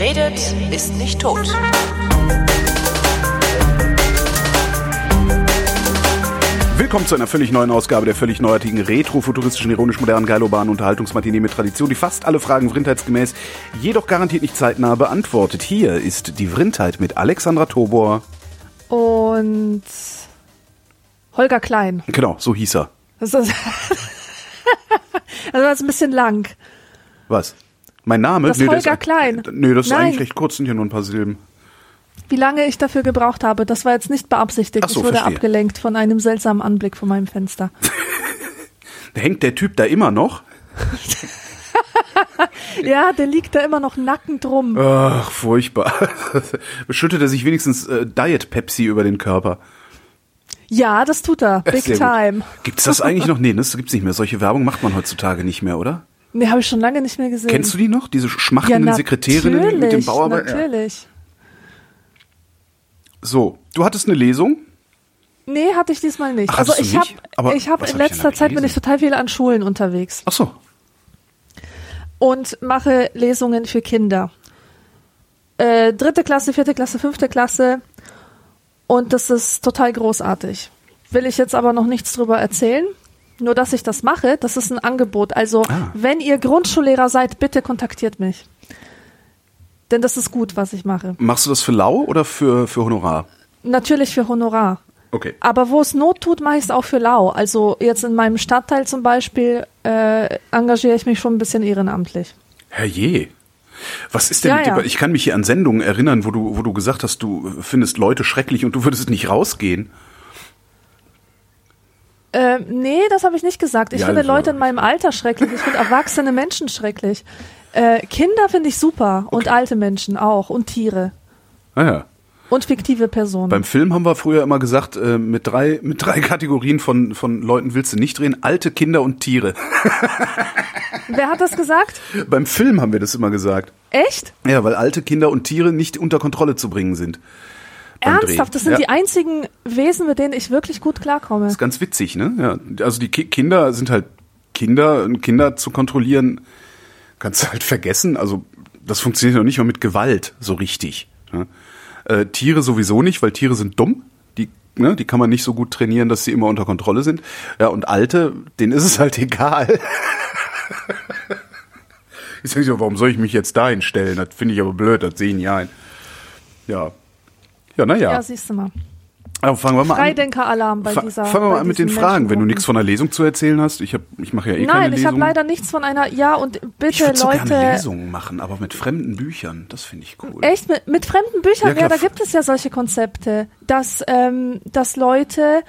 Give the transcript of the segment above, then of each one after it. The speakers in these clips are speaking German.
Wer redet, ist nicht tot. Willkommen zu einer völlig neuen Ausgabe der völlig neuartigen retro-futuristischen, ironisch-modernen, geilobanen Unterhaltungsmatinee mit Tradition, die fast alle Fragen vrindheitsgemäß, jedoch garantiert nicht zeitnah beantwortet. Hier ist die Vrindheit mit Alexandra Tobor. Und Holger Klein. Genau, so hieß er. Das ist, also das ist ein bisschen lang. Was? Mein Name? Das Nee, Holger ist, Klein. Nee, das ist Nein. eigentlich recht kurz, sind hier nur ein paar Silben. Wie lange ich dafür gebraucht habe, das war jetzt nicht beabsichtigt. So, ich wurde verstehe. abgelenkt von einem seltsamen Anblick von meinem Fenster. Hängt der Typ da immer noch? Ja, der liegt da immer noch nackend rum. Ach, furchtbar. Schüttet er sich wenigstens äh, Diet Pepsi über den Körper? Ja, das tut er. Big Sehr gut. time. Gibt's das eigentlich noch? Nee, das gibt's nicht mehr. Solche Werbung macht man heutzutage nicht mehr, oder? Nee, habe ich schon lange nicht mehr gesehen. Kennst du die noch? Diese ja, schmachtenden Sekretärinnen mit dem natürlich, Bauarbeit? Ja. Natürlich. So, du hattest eine Lesung. Nee, hatte ich diesmal nicht. Ach, also ich habe ich habe in hab letzter da Zeit bin ich total viel an Schulen unterwegs Ach so. und mache Lesungen für Kinder. Äh, dritte Klasse, vierte Klasse, fünfte Klasse und das ist total großartig. Will ich jetzt aber noch nichts drüber erzählen. Nur dass ich das mache, das ist ein Angebot. Also Ah. wenn ihr Grundschullehrer seid, bitte kontaktiert mich. Denn das ist gut, was ich mache. Machst du das für lau oder für, für Honorar? Natürlich für Honorar. Okay. Aber wo es Not tut, mache ich es auch für lau. Also jetzt in meinem Stadtteil zum Beispiel äh, engagiere ich mich schon ein bisschen ehrenamtlich. Herrje. Was ist denn Ja, mit dir? ja. Ich kann mich hier an Sendungen erinnern, wo du, wo du gesagt hast, du findest Leute schrecklich und du würdest nicht rausgehen. Äh, nee, das habe ich nicht gesagt. Ich Ja, finde Leute in meinem Alter schrecklich. Ich finde erwachsene Menschen schrecklich. Äh, Kinder finde ich super und alte Menschen auch und Tiere Naja. und fiktive Personen. Beim Film haben wir früher immer gesagt, äh, mit drei, mit drei Kategorien von, von Leuten willst du nicht drehen. Alte, Kinder und Tiere. Wer hat das gesagt? Beim Film haben wir das immer gesagt. Echt? Ja, weil alte Kinder und Tiere nicht unter Kontrolle zu bringen sind. Ernsthaft? Das sind ja. die einzigen Wesen, mit denen ich wirklich gut klarkomme. Das ist ganz witzig, ne? Ja, also die Ki Kinder sind halt Kinder und Kinder zu kontrollieren kannst du halt vergessen. Also das funktioniert noch nicht mal mit Gewalt so richtig. Ne? Äh, Tiere sowieso nicht, weil Tiere sind dumm. Die, ne, die kann man nicht so gut trainieren, dass sie immer unter Kontrolle sind. Ja, und Alte, denen ist es halt egal. Ich sag so, warum soll ich mich jetzt dahin stellen? Das finde ich aber blöd, das sehen die ein. Ja. Ja, naja. Ja, siehst du mal. Aber fangen wir mal. Freidenker-Alarm bei dieser. Fangen wir mal an mit den Fragen, wenn du nichts von einer Lesung zu erzählen hast. Ich, hab, ich mache ja eh keine Nein, ich Lesung. habe leider nichts von einer. Ja, und bitte ich würde so gerne Leute. Lesungen machen, aber mit fremden Büchern. Das finde ich cool. Echt mit, mit fremden Büchern, Ja, ja, da gibt es ja solche Konzepte, dass, ähm, dass Leute,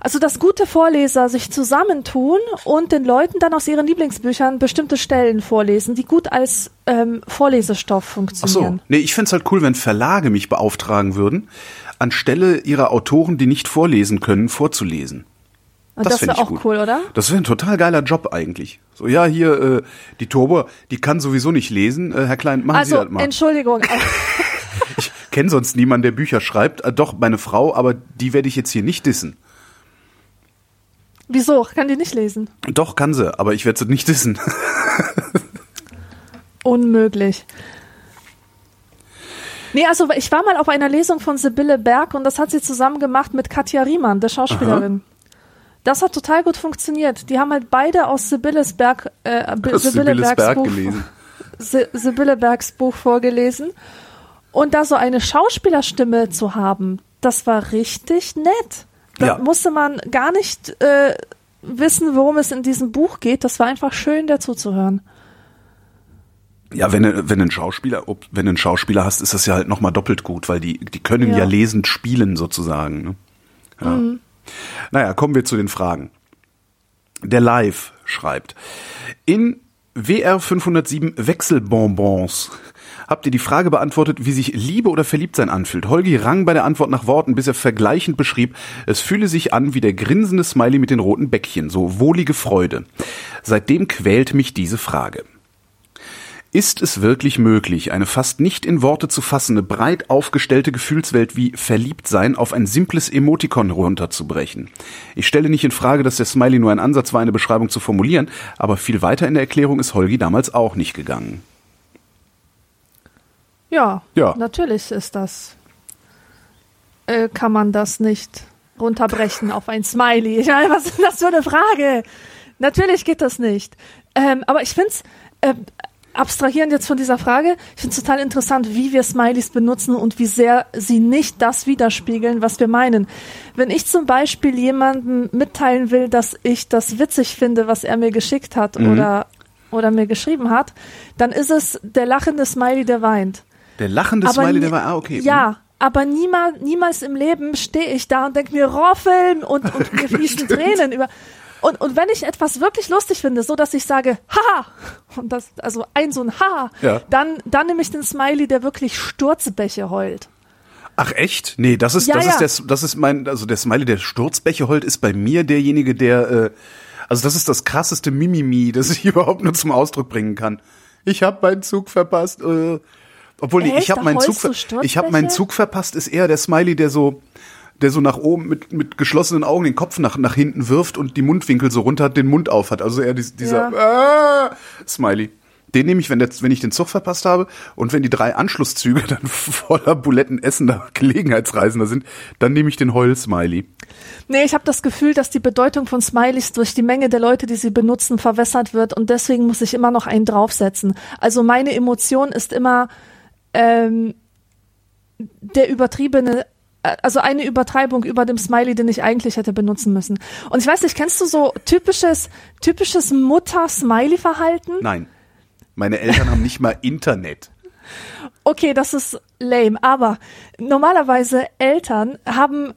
also dass gute Vorleser sich zusammentun und den Leuten dann aus ihren Lieblingsbüchern bestimmte Stellen vorlesen, die gut als ähm, Vorlesestoff Ach funktionieren. so. Nee, ich fänd's halt cool, wenn Verlage mich beauftragen würden, anstelle ihrer Autoren, die nicht vorlesen können, vorzulesen. Und Das das, fänd wäre auch gut. cool, oder? Das wäre ein total geiler Job eigentlich. So, ja, hier, äh, die Tober, die kann sowieso nicht lesen. Äh, Herr Klein, machen Sie Also, das mal. Entschuldigung, Ich kenne sonst niemanden, der Bücher schreibt. Äh, doch, meine Frau, aber die werde ich jetzt hier nicht dissen. Wieso? Kann die nicht lesen? Doch, kann sie, aber ich werde sie nicht dissen. Unmöglich. Nee, also ich war mal auf einer Lesung von Sibylle Berg und das hat sie zusammen gemacht mit Katja Riemann, der Schauspielerin. Das hat total gut funktioniert. Die haben halt beide aus Sibylles Berg, äh, Aus Sibylle Sibylles Bergs Berg Buch, gelesen. Si Sibylle Bergs Buch vorgelesen. Und da so eine Schauspielerstimme zu haben, das war richtig nett. Da Ja. musste man gar nicht äh, wissen, worum es in diesem Buch geht. Das war einfach schön, dazu zu hören. Ja, wenn du, wenn einen Schauspieler, ob, wenn du einen Schauspieler hast, ist das ja halt nochmal doppelt gut, weil die, die können ja, Ja. lesend spielen sozusagen. Ne? Ja. Naja, kommen wir zu den Fragen. Der Live schreibt, in WR 507 Wechselbonbons habt ihr die Frage beantwortet, wie sich Liebe oder Verliebtsein anfühlt. Holgi rang bei der Antwort nach Worten, bis er vergleichend beschrieb, es fühle sich an wie der grinsende Smiley mit den roten Bäckchen, so wohlige Freude. Seitdem quält mich diese Frage. Ist es wirklich möglich, eine fast nicht in Worte zu fassende, breit aufgestellte Gefühlswelt wie Verliebtsein auf ein simples Emotikon runterzubrechen? Ich stelle nicht in Frage, dass der Smiley nur ein Ansatz war, eine Beschreibung zu formulieren, aber viel weiter in der Erklärung ist Holgi damals auch nicht gegangen. Ja, Ja. natürlich ist das. Äh, kann man das nicht runterbrechen auf ein Smiley? Ich meine, was ist das für eine Frage? Natürlich geht das nicht. Ähm, aber ich finde es, äh, abstrahierend jetzt von dieser Frage, ich finde es total interessant, wie wir Smileys benutzen und wie sehr sie nicht das widerspiegeln, was wir meinen. Wenn ich zum Beispiel jemandem mitteilen will, dass ich das witzig finde, was er mir geschickt hat oder, oder mir geschrieben hat, dann ist es der lachende Smiley, der weint. Der lachende Aber Smiley, der war, ah, okay. Ja, aber niemals, niemals im Leben stehe ich da und denke mir Roffeln und, und mir fließen Tränen über. Und, und wenn ich etwas wirklich lustig finde, so dass ich sage, haha, und das, also ein so ein Haha, Ja. dann, dann nehme ich den Smiley, der wirklich Sturzbäche heult. Ach echt? Nee, das ist Ja, das ja. ist der das ist mein also der Smiley der Sturzbäche heult ist bei mir derjenige der äh, also das ist das krasseste Mimimi, das ich überhaupt nur zum Ausdruck bringen kann. Ich habe meinen Zug verpasst. Äh, obwohl Echt? ich habe meinen Zug ich habe meinen? Zug verpasst ist eher der Smiley, der so der so nach oben mit mit geschlossenen Augen den Kopf nach nach hinten wirft und die Mundwinkel so runter hat, den Mund auf hat. Also eher dies- dieser ah, Smiley. Den nehme ich, wenn, der, wenn ich den Zug verpasst habe und wenn die drei Anschlusszüge dann voller Buletten essender Gelegenheitsreisender sind, dann nehme ich den Heul-Smiley. Nee, ich habe das Gefühl, dass die Bedeutung von Smileys durch die Menge der Leute, die sie benutzen, verwässert wird und deswegen muss ich immer noch einen draufsetzen. Also meine Emotion ist immer ähm, der übertriebene, äh, also eine Übertreibung über dem Smiley, den ich eigentlich hätte benutzen müssen. Und ich weiß nicht, kennst du so typisches, typisches Mutter-Smiley-Verhalten? Nein. Meine Eltern haben nicht mal Internet. Okay, das ist lame, aber normalerweise Eltern haben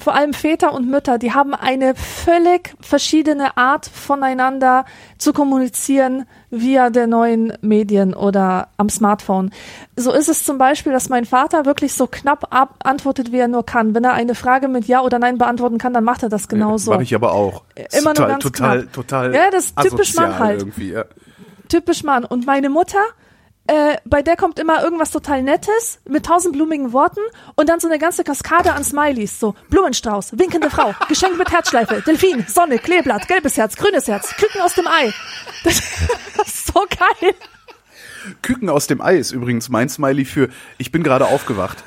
vor allem Väter und Mütter, die haben eine völlig verschiedene Art voneinander zu kommunizieren via der neuen Medien oder am Smartphone. So ist es zum Beispiel, dass mein Vater wirklich so knapp ab antwortet, wie er nur kann. Wenn er eine Frage mit Ja oder Nein beantworten kann, dann macht er das genauso. Mache ich aber auch. Immer nur total, ganz total, knapp. total. Ja, das ist typisch Mann halt. Ja. typisch Mann. Und meine Mutter, äh, bei der kommt immer irgendwas total Nettes mit tausendblumigen Worten und dann so eine ganze Kaskade an Smileys. So Blumenstrauß, winkende Frau, Geschenk mit Herzschleife, Delfin, Sonne, Kleeblatt, gelbes Herz, grünes Herz, Küken aus dem Ei. Das, das ist so geil. Küken aus dem Ei ist übrigens mein Smiley für ich bin gerade aufgewacht.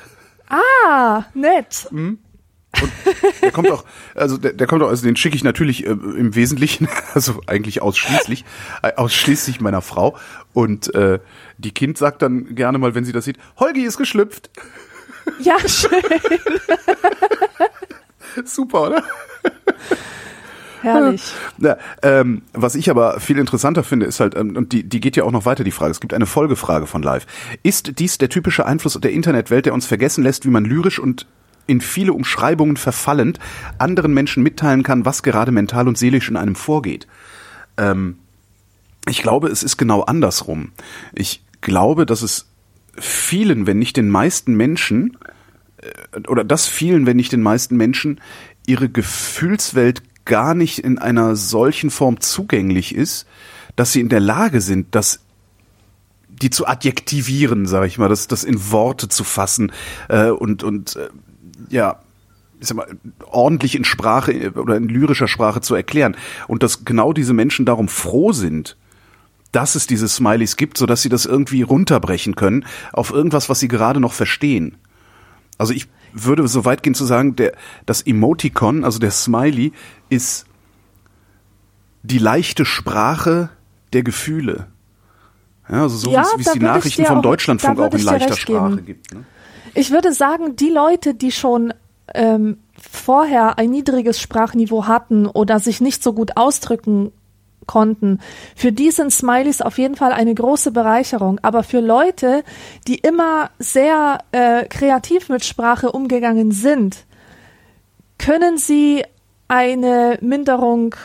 Ah, nett. Der kommt auch, also der, der kommt auch, also den schicke ich natürlich äh, im Wesentlichen, also eigentlich ausschließlich, äh, ausschließlich meiner Frau. Und äh, die Kind sagt dann gerne mal, wenn sie das sieht, Holgi ist geschlüpft. Ja, schön. Super, oder? Herrlich. Ja, ähm, was ich aber viel interessanter finde, ist halt, ähm, und die, die geht ja auch noch weiter, die Frage. Es gibt eine Folgefrage von Live. Ist dies der typische Einfluss der Internetwelt, der uns vergessen lässt, wie man lyrisch und in viele Umschreibungen verfallend anderen Menschen mitteilen kann, was gerade mental und seelisch in einem vorgeht? Ähm, ich glaube, es ist genau andersrum. Ich glaube, dass es vielen, wenn nicht den meisten Menschen, äh, oder dass vielen, wenn nicht den meisten Menschen, ihre Gefühlswelt gar nicht in einer solchen Form zugänglich ist, dass sie in der Lage sind, das die zu adjektivieren, sage ich mal, das, das in Worte zu fassen äh, und und äh, ja, ich sag mal, ordentlich in Sprache oder in lyrischer Sprache zu erklären und dass genau diese Menschen darum froh sind, dass es diese Smileys gibt, so dass sie das irgendwie runterbrechen können auf irgendwas, was sie gerade noch verstehen. Also ich würde so weit gehen zu sagen, der, das Emoticon, also der Smiley, ist die leichte Sprache der Gefühle. Ja, also so Ja, wie es- die Nachrichten vom auch- Deutschlandfunk auch in leichter Sprache geben. gibt. Ne? Ich würde sagen, die Leute, die schon ähm, vorher ein niedriges Sprachniveau hatten oder sich nicht so gut ausdrücken konnten, für die sind Smileys auf jeden Fall eine große Bereicherung. Aber für Leute, die immer sehr äh, kreativ mit Sprache umgegangen sind, können sie eine Minderung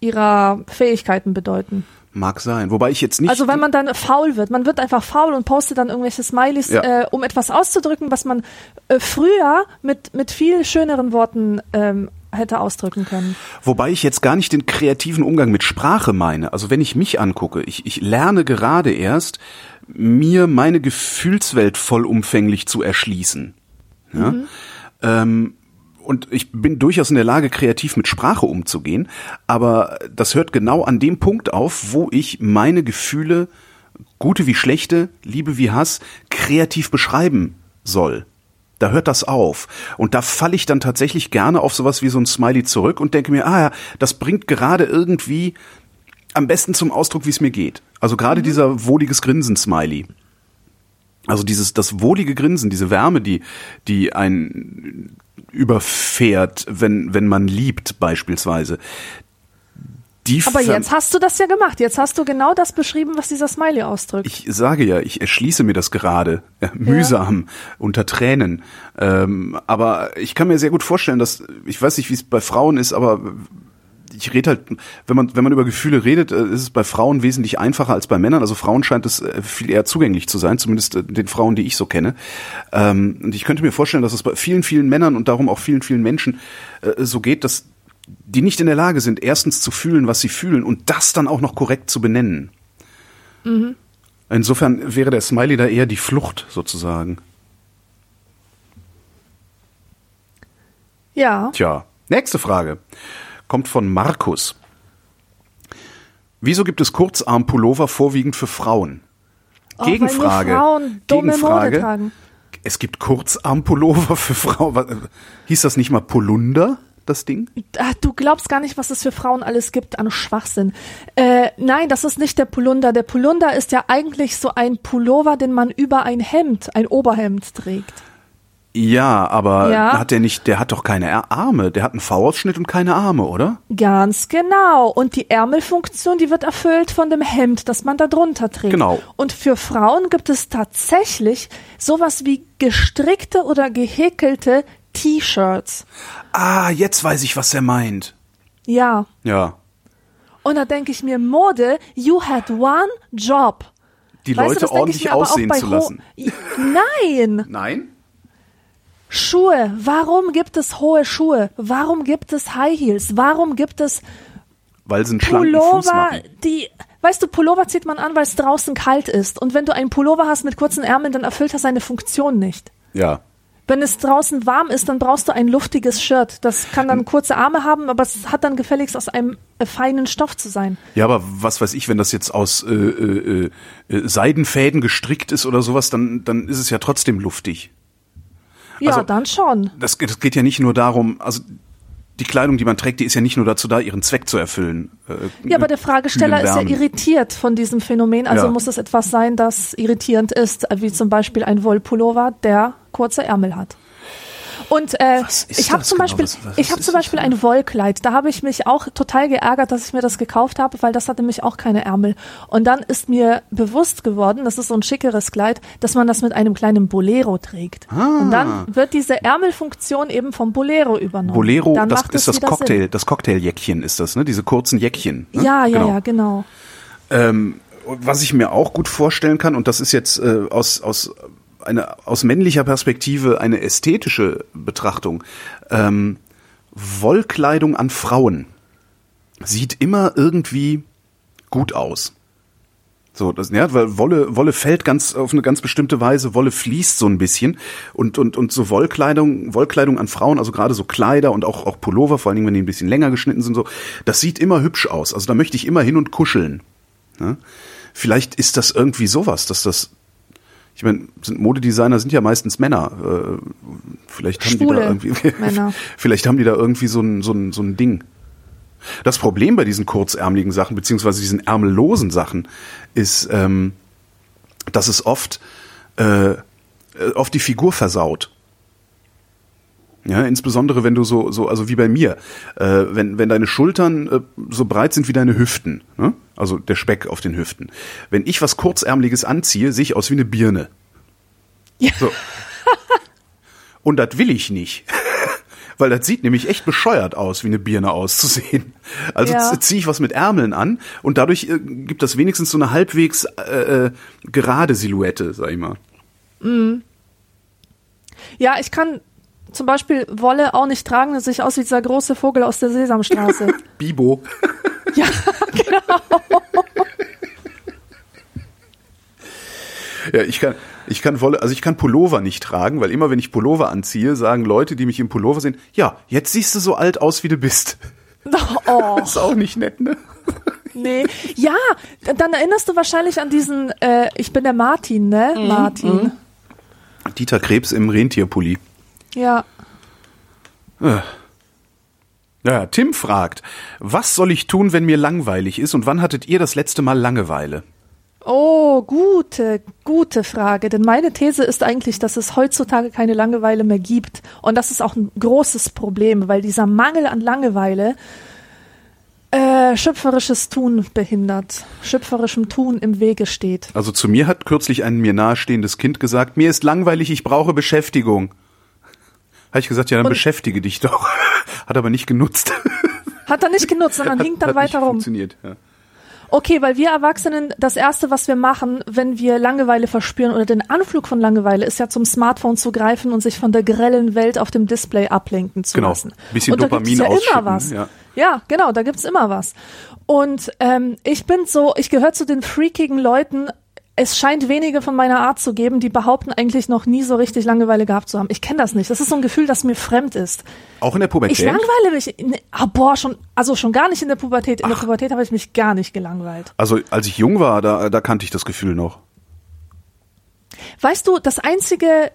ihrer Fähigkeiten bedeuten. Mag sein. Wobei ich jetzt nicht. Also wenn man dann faul wird, man wird einfach faul und postet dann irgendwelche Smileys, Ja. äh, um etwas auszudrücken, was man äh, früher mit, mit viel schöneren Worten ähm, hätte ausdrücken können. Wobei ich jetzt gar nicht den kreativen Umgang mit Sprache meine. Also wenn ich mich angucke, ich, ich lerne gerade erst, mir meine Gefühlswelt vollumfänglich zu erschließen. Ja? Ähm, und ich bin durchaus in der Lage, kreativ mit Sprache umzugehen, aber das hört genau an dem Punkt auf, wo ich meine Gefühle, gute wie schlechte, Liebe wie Hass, kreativ beschreiben soll, da hört das auf. Und da falle ich dann tatsächlich gerne auf sowas wie so ein Smiley zurück und denke mir, ah ja, das bringt gerade irgendwie am besten zum Ausdruck, wie es mir geht. Also gerade mhm. dieser wohliges Grinsen-Smiley. Also dieses, das wohlige Grinsen, diese Wärme, die, die ein überfährt, wenn, wenn man liebt, beispielsweise. Die Aber jetzt hast du das ja gemacht. Jetzt hast du genau das beschrieben, was dieser Smiley ausdrückt. Ich sage ja, ich erschließe mir das gerade. Ja, mühsam, ja. unter Tränen. Ähm, aber ich kann mir sehr gut vorstellen, dass, ich weiß nicht, wie es bei Frauen ist, aber ich rede halt, wenn man, wenn man über Gefühle redet, äh, ist es bei Frauen wesentlich einfacher als bei Männern. Also Frauen scheint es äh, viel eher zugänglich zu sein, zumindest äh, den Frauen, die ich so kenne. Ähm, und ich könnte mir vorstellen, dass es bei vielen, vielen Männern und darum auch vielen, vielen Menschen so geht, dass die nicht in der Lage sind, erstens zu fühlen, was sie fühlen und das dann auch noch korrekt zu benennen. Mhm. Insofern wäre der Smiley da eher die Flucht sozusagen. Ja. Tja, nächste Frage kommt von Markus. Wieso gibt es Kurzarmpullover vorwiegend für Frauen? Oh, Gegenfrage. Frauen Gegenfrage. Es gibt Kurzarmpullover für Frauen. Hieß das nicht mal Polunder? das Ding? Ach, du glaubst gar nicht, was es für Frauen alles gibt an Schwachsinn. Äh, nein, das ist nicht der Polunder. Der Polunder ist ja eigentlich so ein Pullover, den man über ein Hemd, ein Oberhemd trägt. Ja, aber ja. hat der nicht, der hat doch keine Arme, der hat einen V-Ausschnitt und keine Arme, oder? Ganz genau. Und die Ärmelfunktion, die wird erfüllt von dem Hemd, das man da drunter trägt. Genau. Und für Frauen gibt es tatsächlich sowas wie gestrickte oder gehäkelte T-Shirts. Ah, jetzt weiß ich, was er meint. Ja. Ja. Und da denke ich mir, Mode, you had one job. Die weißt Leute du, ordentlich aussehen zu lassen. Nein. Nein? Schuhe. Warum gibt es hohe Schuhe? Warum gibt es High Heels? Warum gibt es weil sie einen Pullover, die weißt du, Pullover zieht man an, weil es draußen kalt ist und wenn du einen Pullover hast mit kurzen Ärmeln, dann erfüllt das seine Funktion nicht. Ja. Wenn es draußen warm ist, dann brauchst du ein luftiges Shirt. Das kann dann kurze Arme haben, aber es hat dann gefälligst aus einem äh, feinen Stoff zu sein. Ja, aber was weiß ich, wenn das jetzt aus äh, äh, äh, Seidenfäden gestrickt ist oder sowas, dann, dann ist es ja trotzdem luftig. Ja, also, dann schon. Das, das geht ja nicht nur darum, also die Kleidung, die man trägt, die ist ja nicht nur dazu da, ihren Zweck zu erfüllen. Äh, ja, aber der Fragesteller ist ja irritiert von diesem Phänomen, also ja. muss es etwas sein, das irritierend ist, wie zum Beispiel ein Wollpullover, der kurze Ärmel hat. Und äh, ich habe zum genau? Beispiel, was, was ich habe zum Beispiel ein Wollkleid. Da habe ich mich auch total geärgert, dass ich mir das gekauft habe, weil das hatte nämlich auch keine Ärmel. Und dann ist mir bewusst geworden, das ist so ein schickeres Kleid, dass man das mit einem kleinen Bolero trägt. Ah. Und dann wird diese Ärmelfunktion eben vom Bolero übernommen. Bolero, dann das ist das Cocktail, Sinn. das Cocktailjäckchen ist das, ne? Diese kurzen Jäckchen. Ne? Ja, ja, genau. ja, genau. Ähm, was ich mir auch gut vorstellen kann, und das ist jetzt äh, aus, aus eine aus männlicher Perspektive eine ästhetische Betrachtung. Ähm, Wollkleidung an Frauen sieht immer irgendwie gut aus. So, das, ja, weil Wolle, Wolle fällt ganz auf eine ganz bestimmte Weise, Wolle fließt so ein bisschen und, und, und so Wollkleidung, Wollkleidung an Frauen, also gerade so Kleider und auch, auch Pullover, vor allen Dingen, wenn die ein bisschen länger geschnitten sind, so, das sieht immer hübsch aus. Also da möchte ich immer hin und kuscheln. Ja? Vielleicht ist das irgendwie sowas, dass das ich meine, sind Modedesigner sind ja meistens Männer. Äh, vielleicht haben Schwule die da irgendwie, Männer. vielleicht haben die da irgendwie so ein, so ein, so ein Ding. Das Problem bei diesen kurzärmeligen Sachen, beziehungsweise diesen ärmellosen Sachen, ist, ähm, dass es oft, äh, oft die Figur versaut. Ja, insbesondere wenn du so, so, also wie bei mir, äh, wenn, wenn deine Schultern äh, so breit sind wie deine Hüften, ne? also der Speck auf den Hüften. Wenn ich was kurzärmeliges anziehe, sehe ich aus wie eine Birne. Ja. So. Und das will ich nicht. Weil das sieht nämlich echt bescheuert aus, wie eine Birne auszusehen. Also ja. ziehe ich was mit Ärmeln an und dadurch äh, gibt das wenigstens so eine halbwegs äh, äh gerade Silhouette, sag ich mal. Mhm. Ja, ich kann zum Beispiel Wolle auch nicht tragen, das sieht aus wie dieser große Vogel aus der Sesamstraße. Bibo. ja, genau. Ja, ich kann, ich kann Wolle, also ich kann Pullover nicht tragen, weil immer wenn ich Pullover anziehe, sagen Leute, die mich im Pullover sehen, ja, jetzt siehst du so alt aus, wie du bist. Oh. ist auch nicht nett, ne? Nee. Ja, dann erinnerst du wahrscheinlich an diesen, äh, ich bin der Martin, ne? Mhm. Martin. Mhm. Dieter Krebs im Rentierpulli. Ja. Ja, Tim fragt, was soll ich tun, wenn mir langweilig ist und wann hattet ihr das letzte Mal Langeweile? Oh, gute, gute Frage. Denn meine These ist eigentlich, dass es heutzutage keine Langeweile mehr gibt. Und das ist auch ein großes Problem, weil dieser Mangel an Langeweile äh, schöpferisches Tun behindert, schöpferischem Tun im Wege steht. Also zu mir hat kürzlich ein mir nahestehendes Kind gesagt, mir ist langweilig, ich brauche Beschäftigung. Habe ich gesagt, ja, dann Und- beschäftige dich doch. Hat aber nicht genutzt. Hat er nicht genutzt, sondern Hat- hinkt dann hat nicht weiter rum. Funktioniert, ja. Okay, weil wir Erwachsenen, das Erste, was wir machen, wenn wir Langeweile verspüren oder den Anflug von Langeweile, ist ja zum Smartphone zu greifen und sich von der grellen Welt auf dem Display ablenken zu Genau. lassen. Bisschen und da gibt's Dopamin ja immer was. ja. Ja, genau, da gibt's immer was. Und ähm, ich bin so, ich gehöre zu den freakigen Leuten. Es scheint wenige von meiner Art zu geben, die behaupten eigentlich noch nie so richtig Langeweile gehabt zu haben. Ich kenne das nicht. Das ist so ein Gefühl, das mir fremd ist. Auch in der Pubertät? Ich langweile mich. Ne, ah, boah, schon, also schon gar nicht in der Pubertät. In der Pubertät habe ich mich gar nicht gelangweilt. Also als ich jung war, da, da kannte ich das Gefühl noch. Weißt du, das einzige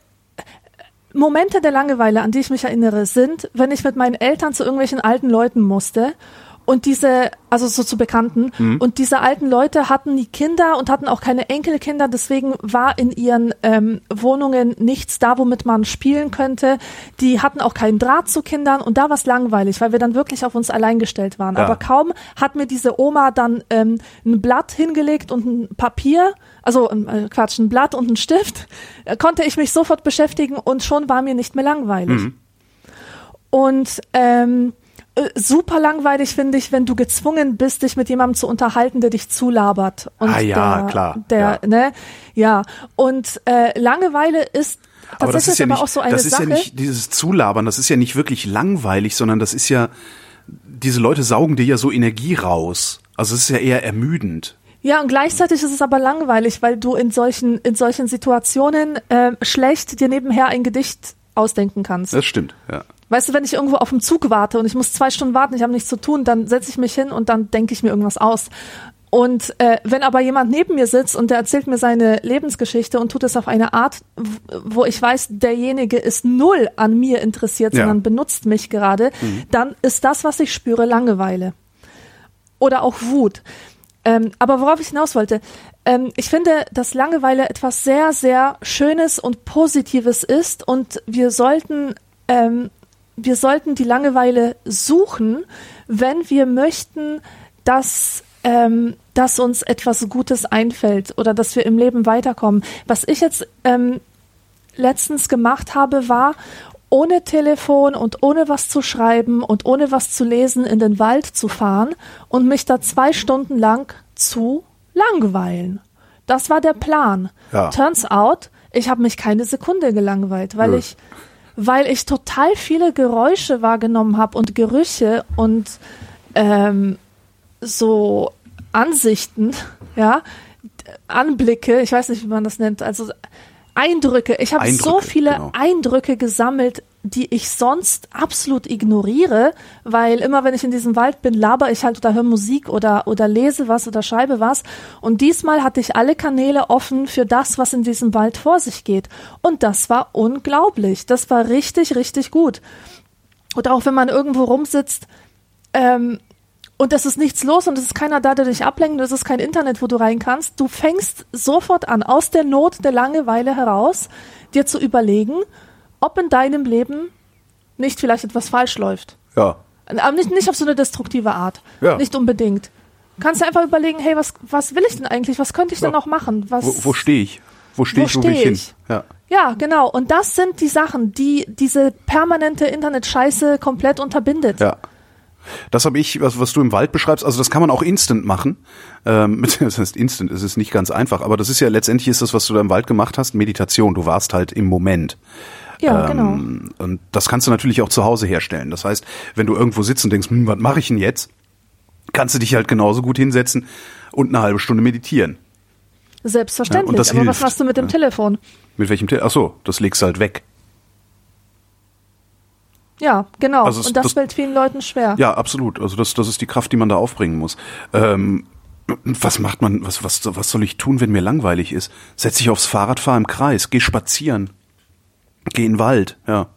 Momente der Langeweile, an die ich mich erinnere, sind, wenn ich mit meinen Eltern zu irgendwelchen alten Leuten musste und diese, also so zu Bekannten, und diese alten Leute hatten nie Kinder und hatten auch keine Enkelkinder, deswegen war in ihren ähm, Wohnungen nichts da, womit man spielen könnte. Die hatten auch keinen Draht zu Kindern und da war es langweilig, weil wir dann wirklich auf uns allein gestellt waren. Ja. Aber kaum hat mir diese Oma dann ähm, ein Blatt hingelegt und ein Papier, also äh, Quatsch, ein Blatt und ein Stift, äh, konnte ich mich sofort beschäftigen und schon war mir nicht mehr langweilig. Und ähm, äh, super langweilig finde ich, wenn du gezwungen bist, dich mit jemandem zu unterhalten, der dich zulabert. Und Ah ja, der, klar, Der, ja. ne, ja. Und äh, Langeweile ist Aber das tatsächlich ist ja aber nicht, auch so eine das ist Sache. ja nicht dieses Zulabern, das ist ja nicht wirklich langweilig, sondern das ist ja, diese Leute saugen dir ja so Energie raus. Also es ist ja eher ermüdend. Ja, und gleichzeitig ist es aber langweilig, weil du in solchen, in solchen Situationen äh, schlecht dir nebenher ein Gedicht ausdenken kannst. Das stimmt, ja. Weißt du, wenn ich irgendwo auf dem Zug warte und ich muss zwei Stunden warten, ich habe nichts zu tun, dann setze ich mich hin und dann denke ich mir irgendwas aus. Und äh, wenn aber jemand neben mir sitzt und der erzählt mir seine Lebensgeschichte und tut es auf eine Art, wo ich weiß, derjenige ist null an mir interessiert, Ja. sondern benutzt mich gerade, dann ist das, was ich spüre, Langeweile. Oder auch Wut. Ähm, aber worauf ich hinaus wollte, ähm, ich finde, dass Langeweile etwas sehr, sehr Schönes und Positives ist und wir sollten, ähm, wir sollten die Langeweile suchen, wenn wir möchten, dass, ähm, dass uns etwas Gutes einfällt oder dass wir im Leben weiterkommen. Was ich jetzt ähm, letztens gemacht habe, war, ohne Telefon und ohne was zu schreiben und ohne was zu lesen in den Wald zu fahren und mich da zwei Stunden lang zu langweilen. Das war der Plan. Ja. Turns out, ich habe mich keine Sekunde gelangweilt, weil Nö. ich weil ich total viele Geräusche wahrgenommen habe und Gerüche und ähm, so Ansichten, ja, Anblicke, ich weiß nicht, wie man das nennt, also Eindrücke. Ich habe so viele genau. Eindrücke gesammelt, die ich sonst absolut ignoriere, weil immer wenn ich in diesem Wald bin, laber ich halt oder höre Musik oder, oder lese was oder schreibe was. Und diesmal hatte ich alle Kanäle offen für das, was in diesem Wald vor sich geht. Und das war unglaublich. Das war richtig, richtig gut. Oder auch wenn man irgendwo rumsitzt, ähm, und es ist nichts los und es ist keiner da, der dich ablenkt, und es ist kein Internet, wo du rein kannst. Du fängst sofort an, aus der Not der Langeweile heraus, dir zu überlegen, ob in deinem Leben nicht vielleicht etwas falsch läuft. Ja. Aber nicht, nicht auf so eine destruktive Art. Ja. Nicht unbedingt. Du kannst dir einfach überlegen, hey, was, was will ich denn eigentlich? Was könnte ich denn Ja. noch machen? Was, Wo, wo stehe ich? Wo stehe ich, wo will ich steh hin? Ja. ja, genau. Und das sind die Sachen, die diese permanente Internetscheiße komplett unterbindet. Ja. Das habe ich, was, was du im Wald beschreibst, also das kann man auch instant machen. Ähm, das heißt instant, es ist nicht ganz einfach, aber das ist ja letztendlich ist das, was du da im Wald gemacht hast, Meditation. Du warst halt im Moment. Ja, genau. Ähm, Und das kannst du natürlich auch zu Hause herstellen. Das heißt, wenn du irgendwo sitzt und denkst, hm, was mache ich denn jetzt? Kannst du dich halt genauso gut hinsetzen und eine halbe Stunde meditieren. Selbstverständlich. Ja, und das Aber was hilft. machst du mit dem Ja. Telefon? Mit welchem Te Ach so, das legst du halt weg. Ja, genau. Also es- und das, das- fällt vielen Leuten schwer. Ja, absolut. Also das, das ist die Kraft, die man da aufbringen muss. Ähm, was macht man, was, was, was soll ich tun, wenn mir langweilig ist? Setz dich aufs Fahrrad, fahr im Kreis, geh spazieren. Geh in den Wald, ja.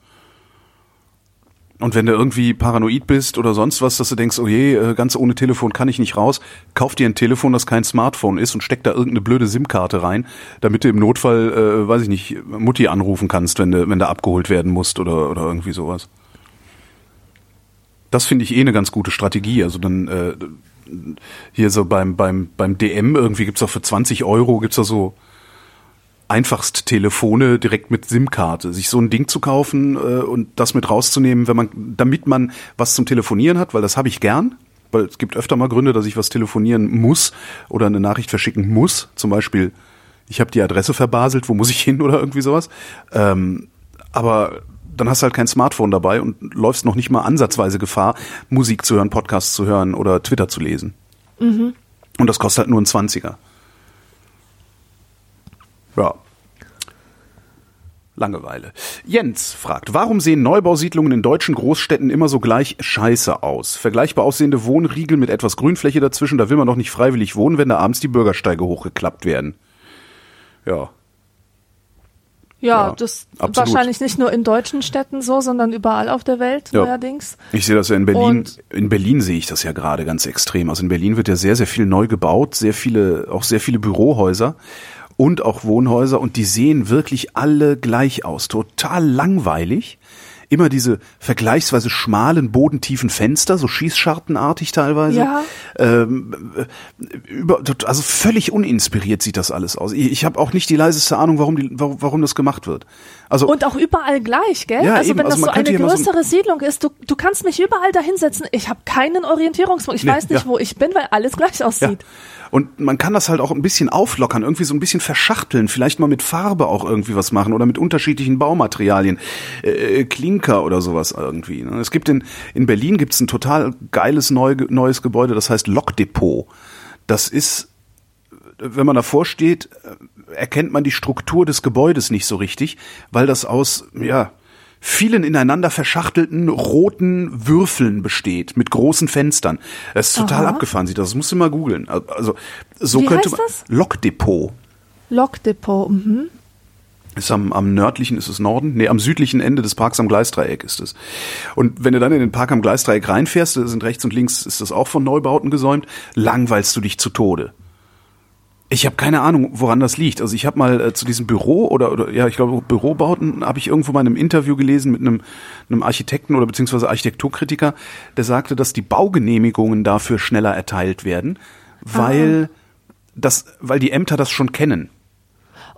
Und wenn du irgendwie paranoid bist oder sonst was, dass du denkst, oh je, äh, ganz ohne Telefon kann ich nicht raus, kauf dir ein Telefon, das kein Smartphone ist und steck da irgendeine blöde SIM-Karte rein, damit du im Notfall, äh, weiß ich nicht, Mutti anrufen kannst, wenn du, wenn du abgeholt werden musst oder, oder irgendwie sowas. Das finde ich eh eine ganz gute Strategie. Also dann äh, hier so beim, beim, beim DM irgendwie gibt's auch für 20 Euro gibt's da so einfachst Telefone direkt mit SIM-Karte. Sich so ein Ding zu kaufen äh, und das mit rauszunehmen, wenn man, damit man was zum Telefonieren hat, weil das habe ich gern. Weil es gibt öfter mal Gründe, dass ich was telefonieren muss oder eine Nachricht verschicken muss. Zum Beispiel, ich habe die Adresse verbaselt, wo muss ich hin oder irgendwie sowas. Ähm, aber dann hast du halt kein Smartphone dabei und läufst noch nicht mal ansatzweise Gefahr, Musik zu hören, Podcasts zu hören oder Twitter zu lesen. Mhm. Und das kostet halt nur ein Zwanziger. Ja. Langeweile. Jens fragt, warum sehen Neubausiedlungen in deutschen Großstädten immer so gleich scheiße aus? Vergleichbar aussehende Wohnriegel mit etwas Grünfläche dazwischen, da will man doch nicht freiwillig wohnen, wenn da abends die Bürgersteige hochgeklappt werden. Ja. Ja, ja das absolut. wahrscheinlich nicht nur in deutschen Städten so, sondern überall auf der Welt ja. neuerdings. Ich sehe das ja in Berlin. Und in Berlin sehe ich das ja gerade ganz extrem. Also in Berlin wird ja sehr, sehr viel neu gebaut, sehr viele, auch sehr viele Bürohäuser und auch Wohnhäuser und die sehen wirklich alle gleich aus. Total langweilig. Immer diese vergleichsweise schmalen, bodentiefen Fenster, so schießschartenartig teilweise. Ja. Ähm, über, also völlig uninspiriert sieht das alles aus. Ich, ich habe auch nicht die leiseste Ahnung, warum, die, warum, warum das gemacht wird. Also, und auch überall gleich, gell? Ja, also eben, wenn also das so eine größere so Siedlung ist, du, du kannst mich überall da hinsetzen. Ich habe keinen Orientierungspunkt. Ich nee, weiß nicht, ja. wo ich bin, weil alles gleich aussieht. Ja. Und man kann das halt auch ein bisschen auflockern, irgendwie so ein bisschen verschachteln, vielleicht mal mit Farbe auch irgendwie was machen oder mit unterschiedlichen Baumaterialien, äh, Klinker oder sowas irgendwie. Ne? Es gibt in, in Berlin gibt's ein total geiles neu, neues Gebäude, das heißt Lokdepot. Das ist, wenn man davor steht, erkennt man die Struktur des Gebäudes nicht so richtig, weil das aus, ja, vielen ineinander verschachtelten roten Würfeln besteht mit großen Fenstern. Es ist total Aha. abgefahren sieht das. Das musst du mal googeln. Also so Wie könnte heißt man das? Lokdepot. Lokdepot. Mhm. Ist am, am nördlichen, ist es Norden? Nee, am südlichen Ende des Parks am Gleisdreieck ist es. Und wenn du dann in den Park am Gleisdreieck reinfährst, da sind rechts und links, ist das auch von Neubauten gesäumt, langweilst du dich zu Tode. Ich habe keine Ahnung, woran das liegt. Also ich habe mal äh, zu diesem Büro oder, oder ja, ich glaube Bürobauten habe ich irgendwo mal in einem Interview gelesen mit einem, einem Architekten oder beziehungsweise Architekturkritiker, der sagte, dass die Baugenehmigungen dafür schneller erteilt werden, weil ah. das, weil die Ämter das schon kennen.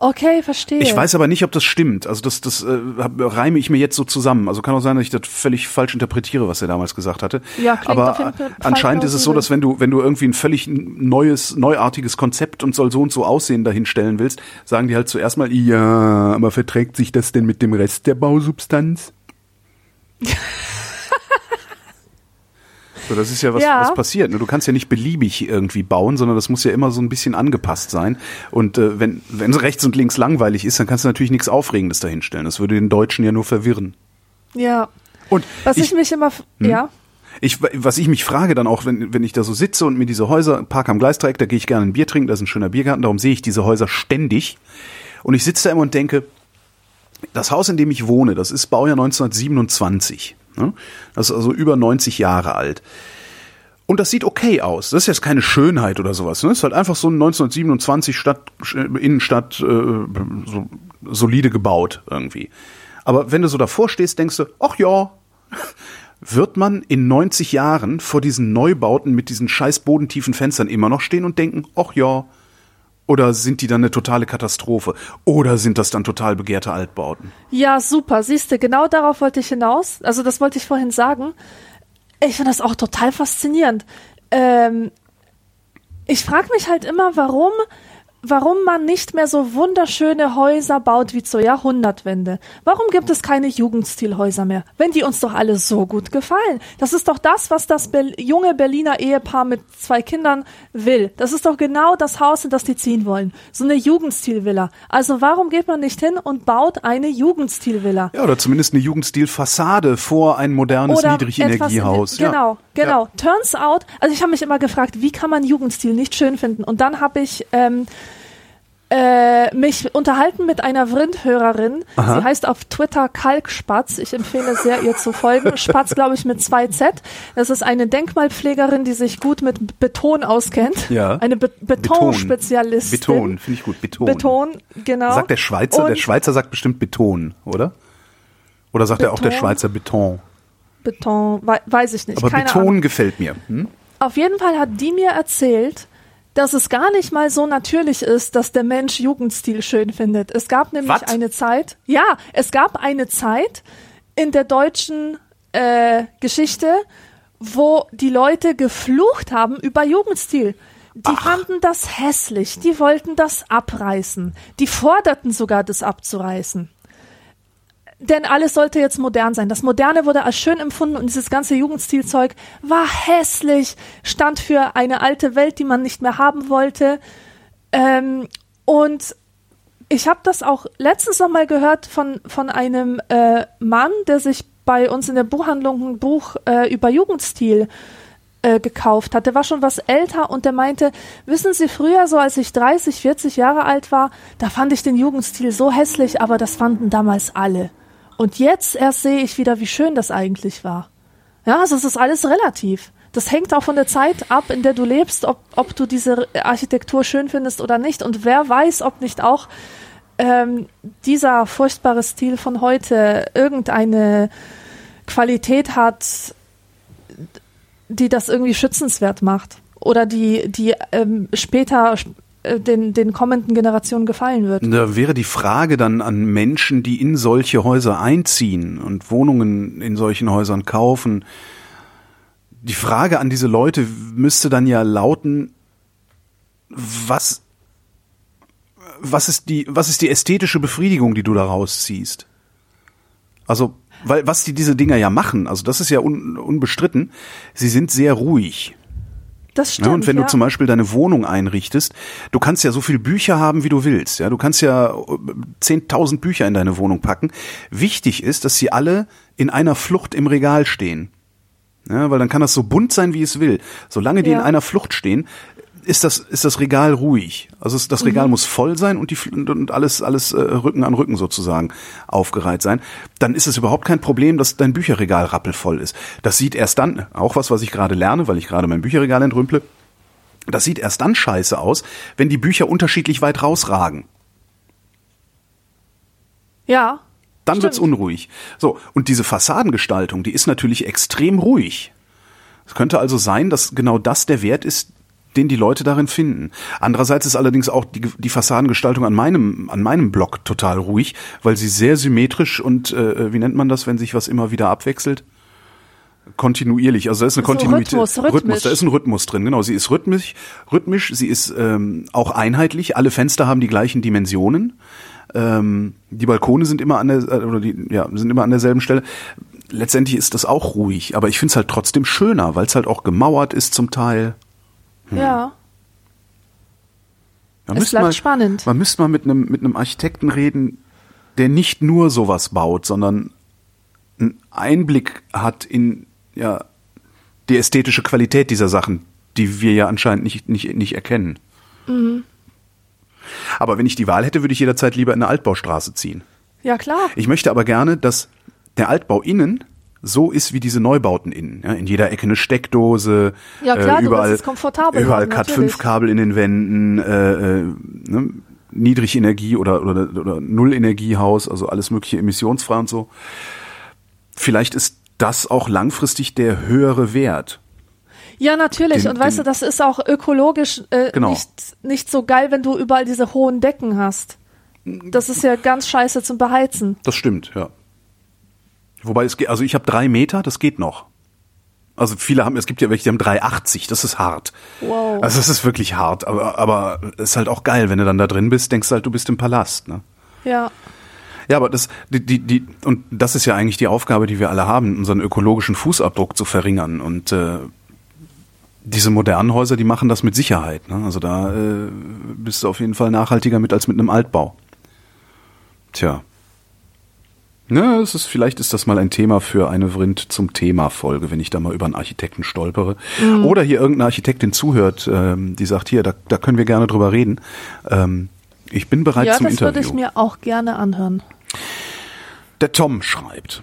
Okay, verstehe. Ich weiß aber nicht, ob das stimmt. Also das, das äh, reime ich mir jetzt so zusammen. Also kann auch sein, dass ich das völlig falsch interpretiere, was er damals gesagt hatte. Ja, aber anscheinend ist es so, dass wenn du, wenn du irgendwie ein völlig neues, neuartiges Konzept und soll so und so aussehen dahinstellen willst, sagen die halt zuerst mal, ja, aber verträgt sich das denn mit dem Rest der Bausubstanz? So, das ist ja was, ja. was passiert. Ne? Du kannst ja nicht beliebig irgendwie bauen, sondern das muss ja immer so ein bisschen angepasst sein. Und äh, wenn wenn rechts und links langweilig ist, dann kannst du natürlich nichts Aufregendes dahinstellen. Das würde den Deutschen ja nur verwirren. Ja. Und was ich, ich mich immer, hm? ja. Ich, was ich mich frage dann auch, wenn, wenn ich da so sitze und mir diese Häuser, Park am Gleisdreieck, da gehe ich gerne ein Bier trinken, da ist ein schöner Biergarten, darum sehe ich diese Häuser ständig. Und ich sitze da immer und denke, das Haus, in dem ich wohne, das ist Baujahr 1927. Ne? Das ist also über 90 Jahre alt. Und das sieht okay aus. Das ist jetzt keine Schönheit oder sowas. Ne? Das ist halt einfach so ein 1927 Stadt, äh, Innenstadt äh, so, solide gebaut irgendwie. Aber wenn du so davor stehst, denkst du, ach ja, wird man in 90 Jahren vor diesen Neubauten mit diesen scheiß bodentiefen Fenstern immer noch stehen und denken, ach ja, oder sind die dann eine totale Katastrophe? Oder sind das dann total begehrte Altbauten? Ja, super. Siehst du, genau darauf wollte ich hinaus. Also das wollte ich vorhin sagen. Ich finde das auch total faszinierend. Ähm, ich frage mich halt immer, warum warum man nicht mehr so wunderschöne Häuser baut wie zur Jahrhundertwende. Warum gibt es keine Jugendstilhäuser mehr, wenn die uns doch alle so gut gefallen? Das ist doch das, was das Be junge Berliner Ehepaar mit zwei Kindern will. Das ist doch genau das Haus, in das die ziehen wollen. So eine Jugendstilvilla. Also warum geht man nicht hin und baut eine Jugendstilvilla? Ja, oder zumindest eine Jugendstilfassade vor ein modernes oder Niedrigenergiehaus. Genau, ja. genau. Turns out, also ich habe mich immer gefragt, wie kann man Jugendstil nicht schön finden? Und dann habe ich ähm, äh, mich unterhalten mit einer Vrindhörerin. Aha. Sie heißt auf Twitter Kalkspatz. Ich empfehle sehr, ihr zu folgen. Spatz, glaube ich, mit zwei Z. Das ist eine Denkmalpflegerin, die sich gut mit Beton auskennt. Ja. Eine Be Betonspezialistin. Beton, finde ich gut. Beton. Beton, genau. Sagt der Schweizer, der Und Schweizer sagt bestimmt Beton, oder? Oder sagt er auch der Beton? Schweizer Beton? Beton, wei weiß ich nicht. Aber Keine Beton Ahnung. gefällt mir. Hm? Auf jeden Fall hat die mir erzählt, dass es gar nicht mal so natürlich ist, dass der Mensch Jugendstil schön findet. Es gab nämlich Was? eine Zeit, ja, es gab eine Zeit in der deutschen äh, Geschichte, wo die Leute geflucht haben über Jugendstil. Die fanden das hässlich, die wollten das abreißen, die forderten sogar, das abzureißen. Denn alles sollte jetzt modern sein. Das Moderne wurde als schön empfunden und dieses ganze Jugendstilzeug war hässlich, stand für eine alte Welt, die man nicht mehr haben wollte. Ähm, und ich habe das auch letztens noch mal gehört von, von einem äh, Mann, der sich bei uns in der Buchhandlung ein Buch äh, über Jugendstil äh, gekauft hat. Der war schon was älter und der meinte, wissen Sie, früher, so als ich 30, 40 Jahre alt war, da fand ich den Jugendstil so hässlich, aber das fanden damals alle. Und jetzt erst sehe ich wieder, wie schön das eigentlich war. Ja, also es ist alles relativ. Das hängt auch von der Zeit ab, in der du lebst, ob, ob du diese Architektur schön findest oder nicht. Und wer weiß, ob nicht auch ähm, dieser furchtbare Stil von heute irgendeine Qualität hat, die das irgendwie schützenswert macht. Oder die, die ähm, später den, den kommenden Generationen gefallen wird. Da wäre die Frage dann an Menschen, die in solche Häuser einziehen und Wohnungen in solchen Häusern kaufen. Die Frage an diese Leute müsste dann ja lauten, was, was ist die, was ist die ästhetische Befriedigung, die du daraus ziehst? Also, weil, was die diese Dinger ja machen, also das ist ja un, unbestritten, sie sind sehr ruhig. Das stimmt. Ja, und wenn ja. du zum Beispiel deine Wohnung einrichtest, du kannst ja so viel Bücher haben, wie du willst. Ja, du kannst ja äh, 10.000 Bücher in deine Wohnung packen. Wichtig ist, dass sie alle in einer Flucht im Regal stehen. Ja, weil dann kann das so bunt sein, wie es will. Solange die Ja. in einer Flucht stehen, ist das, ist das Regal ruhig. Also es, das Regal muss voll sein und die und- und alles, alles äh, Rücken an Rücken sozusagen aufgereiht sein. Dann ist es überhaupt kein Problem, dass dein Bücherregal rappelvoll ist. Das sieht erst dann, auch was, was ich gerade lerne, weil ich gerade mein Bücherregal entrümple, das sieht erst dann scheiße aus, wenn die Bücher unterschiedlich weit rausragen. ja. Dann Stimmt. wird's unruhig. So, und diese Fassadengestaltung, die ist natürlich extrem ruhig. Es könnte also sein, dass genau das der Wert ist, den die Leute darin finden. Andererseits ist allerdings auch die, die Fassadengestaltung an meinem, an meinem Block total ruhig, weil sie sehr symmetrisch und, äh, wie nennt man das, wenn sich was immer wieder abwechselt? Kontinuierlich, also da ist eine So Kontinuität. Rhythmus, rhythmisch. da ist ein Rhythmus drin, genau. Sie ist rhythmisch, rhythmisch, sie ist ähm, auch einheitlich, alle Fenster haben die gleichen Dimensionen. Ähm, die Balkone sind immer an der, äh, oder die, ja, sind immer an derselben Stelle. Letztendlich ist das auch ruhig, aber ich finde es halt trotzdem schöner, weil es halt auch gemauert ist zum Teil. Ja. Man Es bleibt mal, spannend. Man müsste mal mit einem mit einem Architekten reden, der nicht nur sowas baut, sondern einen Einblick hat in ja die ästhetische Qualität dieser Sachen, die wir ja anscheinend nicht nicht nicht erkennen. Mhm. Aber wenn ich die Wahl hätte, würde ich jederzeit lieber in eine Altbaustraße ziehen. Ja, klar. Ich möchte aber gerne, dass der Altbau innen so ist wie diese Neubauten innen. Ja, in jeder Ecke eine Steckdose, Ja, klar, äh, überall, überall haben, natürlich. Cat-5-Kabel in den Wänden, äh, äh, ne, Niedrigenergie oder, oder, oder Nullenergiehaus, also alles mögliche emissionsfrei und so. Vielleicht ist das auch langfristig der höhere Wert. Ja, natürlich. Den- und weißt den- du, das ist auch ökologisch äh, Genau. nicht, nicht so geil, wenn du überall diese hohen Decken hast. Das ist ja ganz scheiße zum Beheizen. Das stimmt, ja. Wobei es geht, also ich habe drei Meter, das geht noch. Also viele haben, es gibt ja welche, die haben 3,80, das ist hart. Wow. Also es ist wirklich hart, aber, aber es ist halt auch geil, wenn du dann da drin bist, denkst du halt, du bist im Palast, ne? Ja. Ja, aber das, die, die, die, und das ist ja eigentlich die Aufgabe, die wir alle haben, unseren ökologischen Fußabdruck zu verringern. Und äh, diese modernen Häuser, die machen das mit Sicherheit. Ne? Also da äh, bist du auf jeden Fall nachhaltiger mit als mit einem Altbau. Tja. Na, es ist, vielleicht ist das mal ein Thema für eine Vrind zum Thema Folge, wenn ich da mal über einen Architekten stolpere. Oder hier irgendeine Architektin zuhört, ähm, die sagt, hier, da, da können wir gerne drüber reden. Ähm, Ich bin bereit ja, zum das Interview. würde ich mir auch gerne anhören. Der Tom schreibt,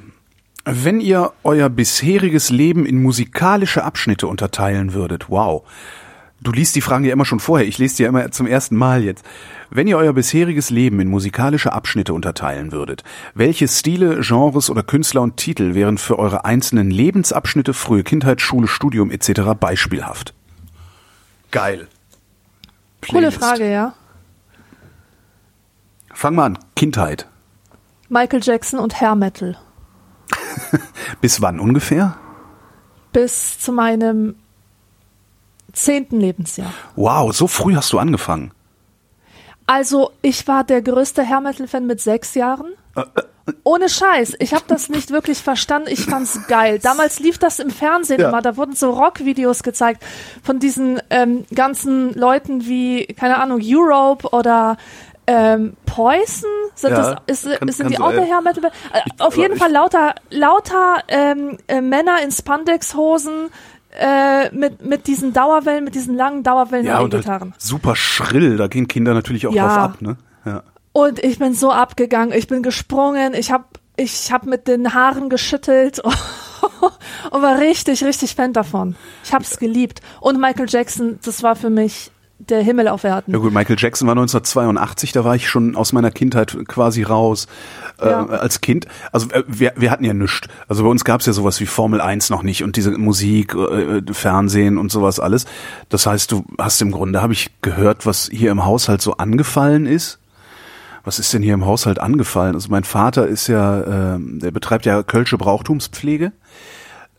wenn ihr euer bisheriges Leben in musikalische Abschnitte unterteilen würdet, wow. Du liest die Fragen ja immer schon vorher, ich lese die ja immer zum ersten Mal jetzt. Wenn ihr euer bisheriges Leben in musikalische Abschnitte unterteilen würdet, welche Stile, Genres oder Künstler und Titel wären für eure einzelnen Lebensabschnitte, frühe Kindheit, Schule, Studium etc. beispielhaft? Geil. Coole Playlist. Frage, ja. Fang mal an. Kindheit. Michael Jackson und Hair Metal. Bis wann ungefähr? Bis zu meinem zehnten Lebensjahr. Wow, so früh hast du angefangen. Also, ich war der größte Hair Metal-Fan mit sechs Jahren. Ohne Scheiß. Ich habe das nicht wirklich verstanden. Ich fand's geil. Damals lief das im Fernsehen Ja. immer. Da wurden so Rockvideos gezeigt von diesen ähm, ganzen Leuten wie, keine Ahnung, Europe oder ähm, Poison. Sind, Ja, das, ist, kann- sind die auch der äh, Hair Metal? Äh, auf jeden Fall lauter, lauter ähm, äh, Männer in Spandexhosen äh, mit, mit diesen Dauerwellen, mit diesen langen Dauerwellen Ja, und Gitarren. super schrill, da gehen Kinder natürlich auch Ja. drauf ab, ne? Ja. Und ich bin so abgegangen, ich bin gesprungen, ich hab, ich hab mit den Haaren geschüttelt und war richtig, richtig Fan davon. Ich hab's geliebt. Und Michael Jackson, das war für mich der Himmel auf Erden. Ja gut, Michael Jackson war 1982, da war ich schon aus meiner Kindheit quasi raus. Ja. Äh, als Kind, also äh, wir, wir hatten ja nichts. Also bei uns gab's ja sowas wie Formel 1 noch nicht und diese Musik, äh, Fernsehen und sowas alles. Das heißt, du hast im Grunde, habe ich gehört, was hier im Haushalt so angefallen ist. Was ist denn hier im Haushalt angefallen? Also mein Vater ist ja, ähm, der betreibt ja Kölsche Brauchtumspflege.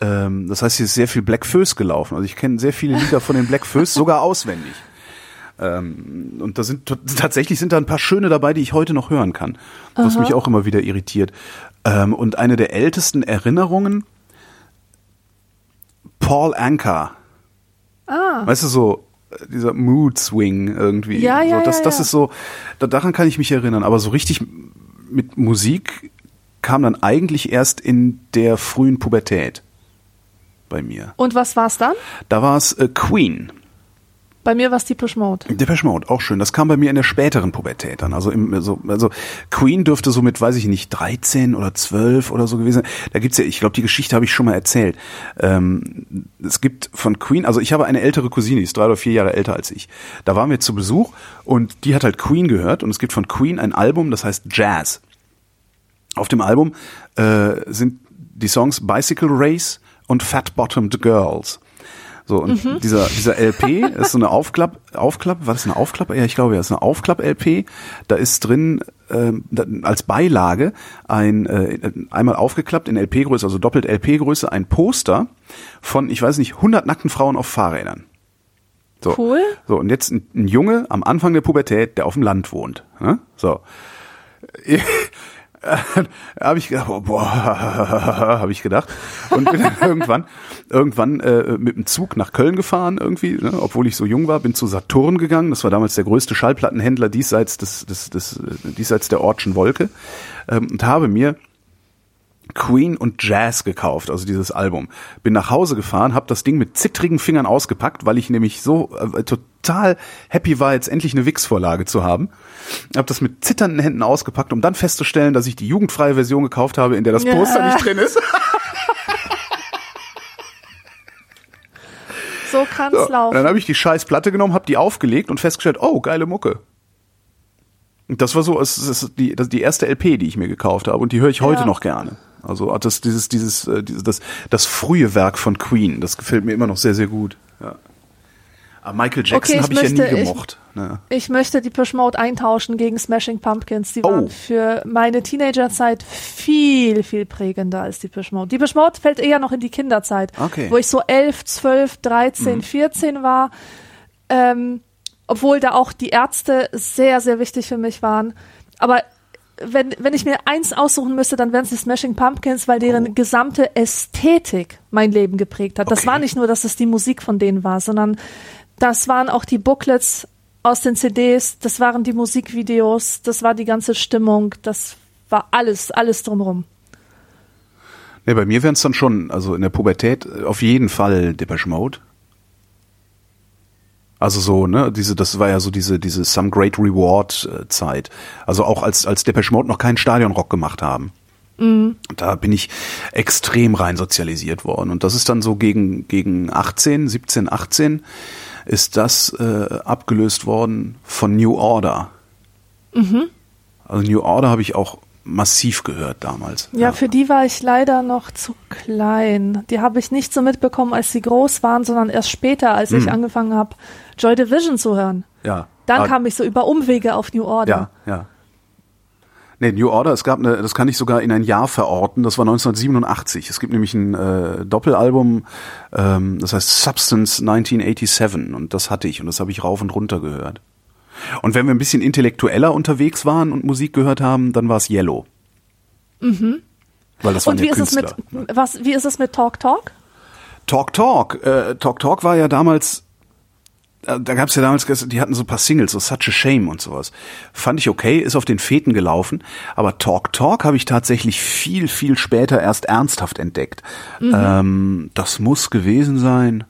Ähm, das heißt, hier ist sehr viel Black Föß gelaufen. Also ich kenne sehr viele Lieder von den Black Föß, sogar auswendig. Ähm, und da sind tatsächlich sind da ein paar schöne dabei, die ich heute noch hören kann, was mich auch immer wieder irritiert. Ähm, und eine der ältesten Erinnerungen, Paul Anka. Ah, Weißt du, so dieser Mood Swing irgendwie. Ja, ja, so, das, ja, das ja. ist so, da, daran kann ich mich erinnern. Aber so richtig mit Musik kam dann eigentlich erst in der frühen Pubertät bei mir. und was war's dann? Da war es äh, Queen. Bei mir war's Depeche Mode. Depeche Mode, auch schön. Das kam bei mir in der späteren Pubertät dann. Also, im, so, also Queen dürfte so mit, weiß ich nicht, 13 oder 12 oder so gewesen sein. Da gibt's ja, ich glaube, die Geschichte habe ich schon mal erzählt. Ähm, es gibt von Queen, also ich habe eine ältere Cousine, die ist drei oder vier Jahre älter als ich. Da waren wir zu Besuch und die hat halt Queen gehört und es gibt von Queen ein Album, das heißt Jazz. Auf dem Album äh, sind die Songs Bicycle Race und Fat Bottomed Girls. So, und dieser, dieser LP ist so eine Aufklapp, Aufklapp, war das eine Aufklapp? Ja, ich glaube, ja, ist eine Aufklapp-LP. Da ist drin ähm, da, als Beilage ein, äh, einmal aufgeklappt in LP-Größe, also doppelt LP-Größe, ein Poster von, ich weiß nicht, 100 nackten Frauen auf Fahrrädern. So. Cool. So, und jetzt ein, ein Junge am Anfang der Pubertät, der auf dem Land wohnt. Ne? So. habe ich gedacht, oh, boah, habe ich gedacht. Und bin dann irgendwann irgendwann äh, mit dem Zug nach Köln gefahren irgendwie, ne, obwohl ich so jung war, bin zu Saturn gegangen, das war damals der größte Schallplattenhändler diesseits des des, des äh, diesseits der Ortschen Wolke. Ähm, und habe mir Queen und Jazz gekauft, also dieses Album. Bin nach Hause gefahren, habe das Ding mit zittrigen Fingern ausgepackt, weil ich nämlich so äh, total happy war, jetzt endlich eine Wix-Vorlage zu haben. Habe das mit zitternden Händen ausgepackt, um dann festzustellen, dass ich die jugendfreie Version gekauft habe, in der das Ja. Poster nicht drin ist. So kann's So, laufen. dann habe ich die scheiß Platte genommen, habe die aufgelegt und festgestellt, oh, geile Mucke. Das war so, es ist die, das ist die erste LP, die ich mir gekauft habe und die höre ich heute Ja. noch gerne. Also hat das dieses dieses äh, dieses das das frühe Werk von Queen, das gefällt mir immer noch sehr sehr gut. Ja. Aber Michael Jackson Okay, ich habe ich ja nie ich- gemocht. ne. Ich möchte Depeche Mode eintauschen gegen Smashing Pumpkins. Die Oh. waren für meine Teenagerzeit viel, viel prägender als Depeche Mode. Depeche Mode fällt eher noch in die Kinderzeit, Okay. Mhm. wo ich so 11, 12, 13, 14 war. Ähm, obwohl da auch die Ärzte sehr, sehr wichtig für mich waren. Aber wenn, wenn ich mir eins aussuchen müsste, dann wären es die Smashing Pumpkins, weil deren gesamte Ästhetik mein Leben geprägt hat. Das Okay. war nicht nur, dass es die Musik von denen war, sondern das waren auch die Booklets aus den CDs, das waren die Musikvideos, das war die ganze Stimmung, das war alles, alles drumherum. Nee, bei mir wären es dann schon, also in der Pubertät äh, auf jeden Fall Depeche Mode. Also so, ne, diese, das war ja so diese, diese Some Great Reward äh, Zeit. Also auch als, als Depeche Mode noch keinen Stadionrock gemacht haben. Mhm. Da bin ich extrem rein sozialisiert worden. Und das ist dann so gegen, gegen 18, 17, 18 ist das äh, abgelöst worden von New Order. Mhm. Also New Order habe ich auch massiv gehört damals. Ja, ja, für die war ich leider noch zu klein. Die habe ich nicht so mitbekommen, als sie groß waren, sondern erst später, als mhm. ich angefangen habe, Joy Division zu hören. Ja. Dann ah, kam ich so über Umwege auf New Order. Ja, ja. Nee, New Order, es gab eine, das kann ich sogar in ein Jahr verorten, das war 1987. Es gibt nämlich ein äh, Doppelalbum, ähm, das heißt Substance 1987 und das hatte ich und das habe ich rauf und runter gehört. Und wenn wir ein bisschen intellektueller unterwegs waren und Musik gehört haben, dann war es Yellow. Mhm. Weil das und wie ja ist Künstler. es mit was wie ist es mit Talk Talk? Talk Talk, äh, Talk Talk war ja damals äh, da gab's ja damals, die hatten so ein paar Singles, so Such a Shame und sowas. Fand ich okay, ist auf den Feten gelaufen, aber Talk Talk habe ich tatsächlich viel, viel später erst ernsthaft entdeckt. Mhm. Ähm, das muss gewesen sein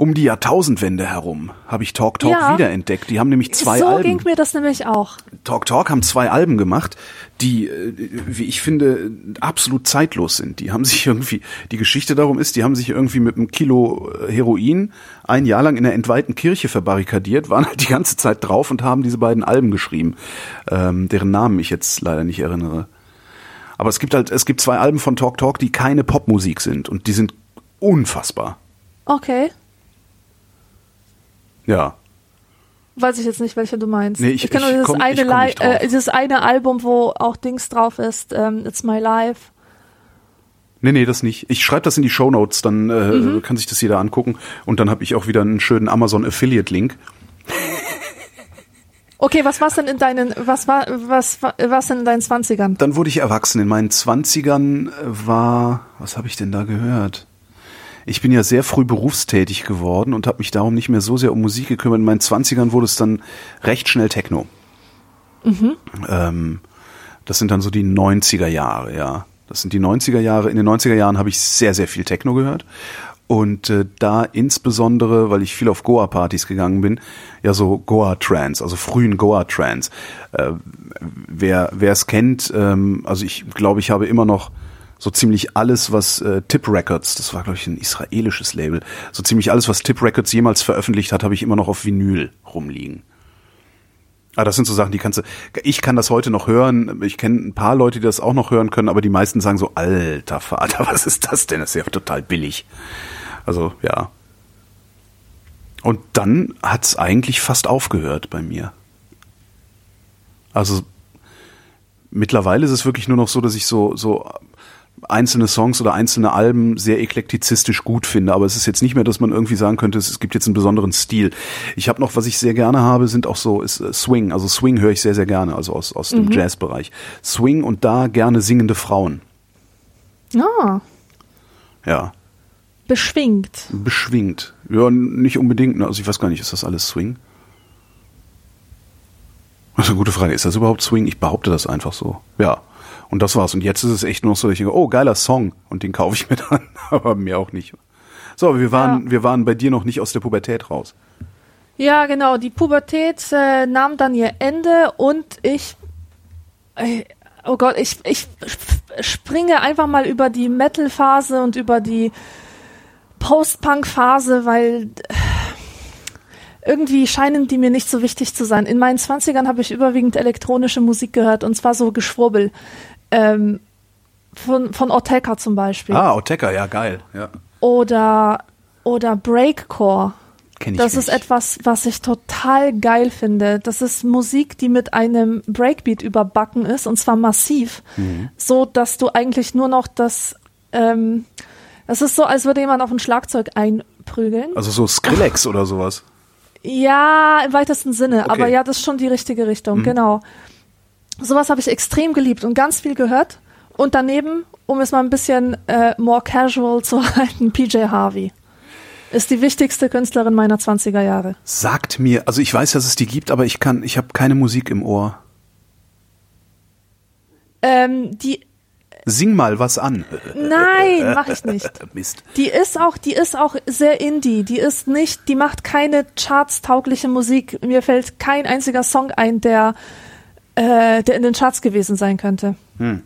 um die Jahrtausendwende herum habe ich Talk Talk ja. wiederentdeckt. Die haben nämlich zwei so Alben. So ging mir das nämlich auch. Talk Talk haben zwei Alben gemacht, die, äh, wie ich finde, absolut zeitlos sind. Die haben sich irgendwie, die Geschichte darum ist, die haben sich irgendwie mit einem Kilo äh, Heroin ein Jahr lang in der entweihten Kirche verbarrikadiert, waren halt die ganze Zeit drauf und haben diese beiden Alben geschrieben, ähm, deren Namen ich jetzt leider nicht erinnere. Aber es gibt halt, es gibt zwei Alben von Talk Talk, die keine Popmusik sind und die sind unfassbar. Okay. Ja. Weiß ich jetzt nicht, welche du meinst. Nee, ich, ich kenne nur dieses, eine äh, dieses eine Album, wo auch Dings drauf ist, ähm, It's My Life. Nee, nee, das nicht. Ich schreibe das in die Show Notes, dann äh, mhm. kann sich das jeder angucken. Und dann habe ich auch wieder einen schönen Amazon Affiliate Link. Okay, was war's denn in deinen, was war, was, was denn in deinen Zwanzigern? Dann wurde ich erwachsen. In meinen Zwanzigern war, was habe ich denn da gehört? Ich bin ja sehr früh berufstätig geworden und habe mich darum nicht mehr so sehr um Musik gekümmert. In meinen Zwanzigern wurde es dann recht schnell Techno. Mhm. Ähm, das sind dann so die 90er Jahre, ja. Das sind die 90er Jahre. In den 90er Jahren habe ich sehr, sehr viel Techno gehört. Und äh, da insbesondere, weil ich viel auf Goa-Partys gegangen bin, ja so Goa-Trance, also frühen Goa-Trance. Äh, wer es kennt, ähm, also ich glaube, ich habe immer noch so ziemlich alles, was äh, Tip Records, das war glaube ich ein israelisches Label, so ziemlich alles, was Tip Records jemals veröffentlicht hat, habe ich immer noch auf Vinyl rumliegen. Ah, das sind so Sachen, die kannst du. Ich kann das heute noch hören. Ich kenne ein paar Leute, die das auch noch hören können, aber die meisten sagen so: Alter Vater, was ist das denn? Das ist ja total billig. Also ja. Und dann hat's eigentlich fast aufgehört bei mir. Also mittlerweile ist es wirklich nur noch so, dass ich so so einzelne Songs oder einzelne Alben sehr eklektizistisch gut finde, aber es ist jetzt nicht mehr, dass man irgendwie sagen könnte, es gibt jetzt einen besonderen Stil. Ich habe noch, was ich sehr gerne habe, sind auch so ist, äh, Swing. Also Swing höre ich sehr, sehr gerne, also aus, aus dem mhm. Jazzbereich. Swing und da gerne singende Frauen. Ah. Ja. Beschwingt. Beschwingt. Ja, nicht unbedingt. Ne? Also ich weiß gar nicht, ist das alles Swing? Das ist eine gute Frage. Ist das überhaupt Swing? Ich behaupte das einfach so. Ja. Und das war's. Und jetzt ist es echt nur so, dass ich denke, oh, geiler Song. Und den kaufe ich mir dann, aber mir auch nicht. So, wir waren, ja. wir waren bei dir noch nicht aus der Pubertät raus. Ja, genau. Die Pubertät äh, nahm dann ihr Ende und ich, äh, oh Gott, ich, ich springe einfach mal über die Metal-Phase und über die Post-Punk-Phase, weil äh, irgendwie scheinen die mir nicht so wichtig zu sein. In meinen Zwanzigern habe ich überwiegend elektronische Musik gehört und zwar so Geschwurbel. Ähm, von, von Ortega zum Beispiel. Ah, Ortega, ja, geil. Ja. Oder, oder Breakcore. Kenn ich das nicht. ist etwas, was ich total geil finde. Das ist Musik, die mit einem Breakbeat überbacken ist und zwar massiv, mhm. so dass du eigentlich nur noch das, ähm, es ist so, als würde jemand auf ein Schlagzeug einprügeln. Also so Skrillex oder sowas. Ja, im weitesten Sinne, okay. aber ja, das ist schon die richtige Richtung, mhm. genau sowas habe ich extrem geliebt und ganz viel gehört. Und daneben, um es mal ein bisschen äh, more casual zu halten, PJ Harvey ist die wichtigste Künstlerin meiner 20er Jahre. Sagt mir, also ich weiß, dass es die gibt, aber ich kann, ich habe keine Musik im Ohr. Ähm, die, Sing mal was an. Nein, mach ich nicht. Mist. Die ist auch, die ist auch sehr indie. Die ist nicht, die macht keine charts-taugliche Musik. Mir fällt kein einziger Song ein, der, äh, der in den Charts gewesen sein könnte. Hm.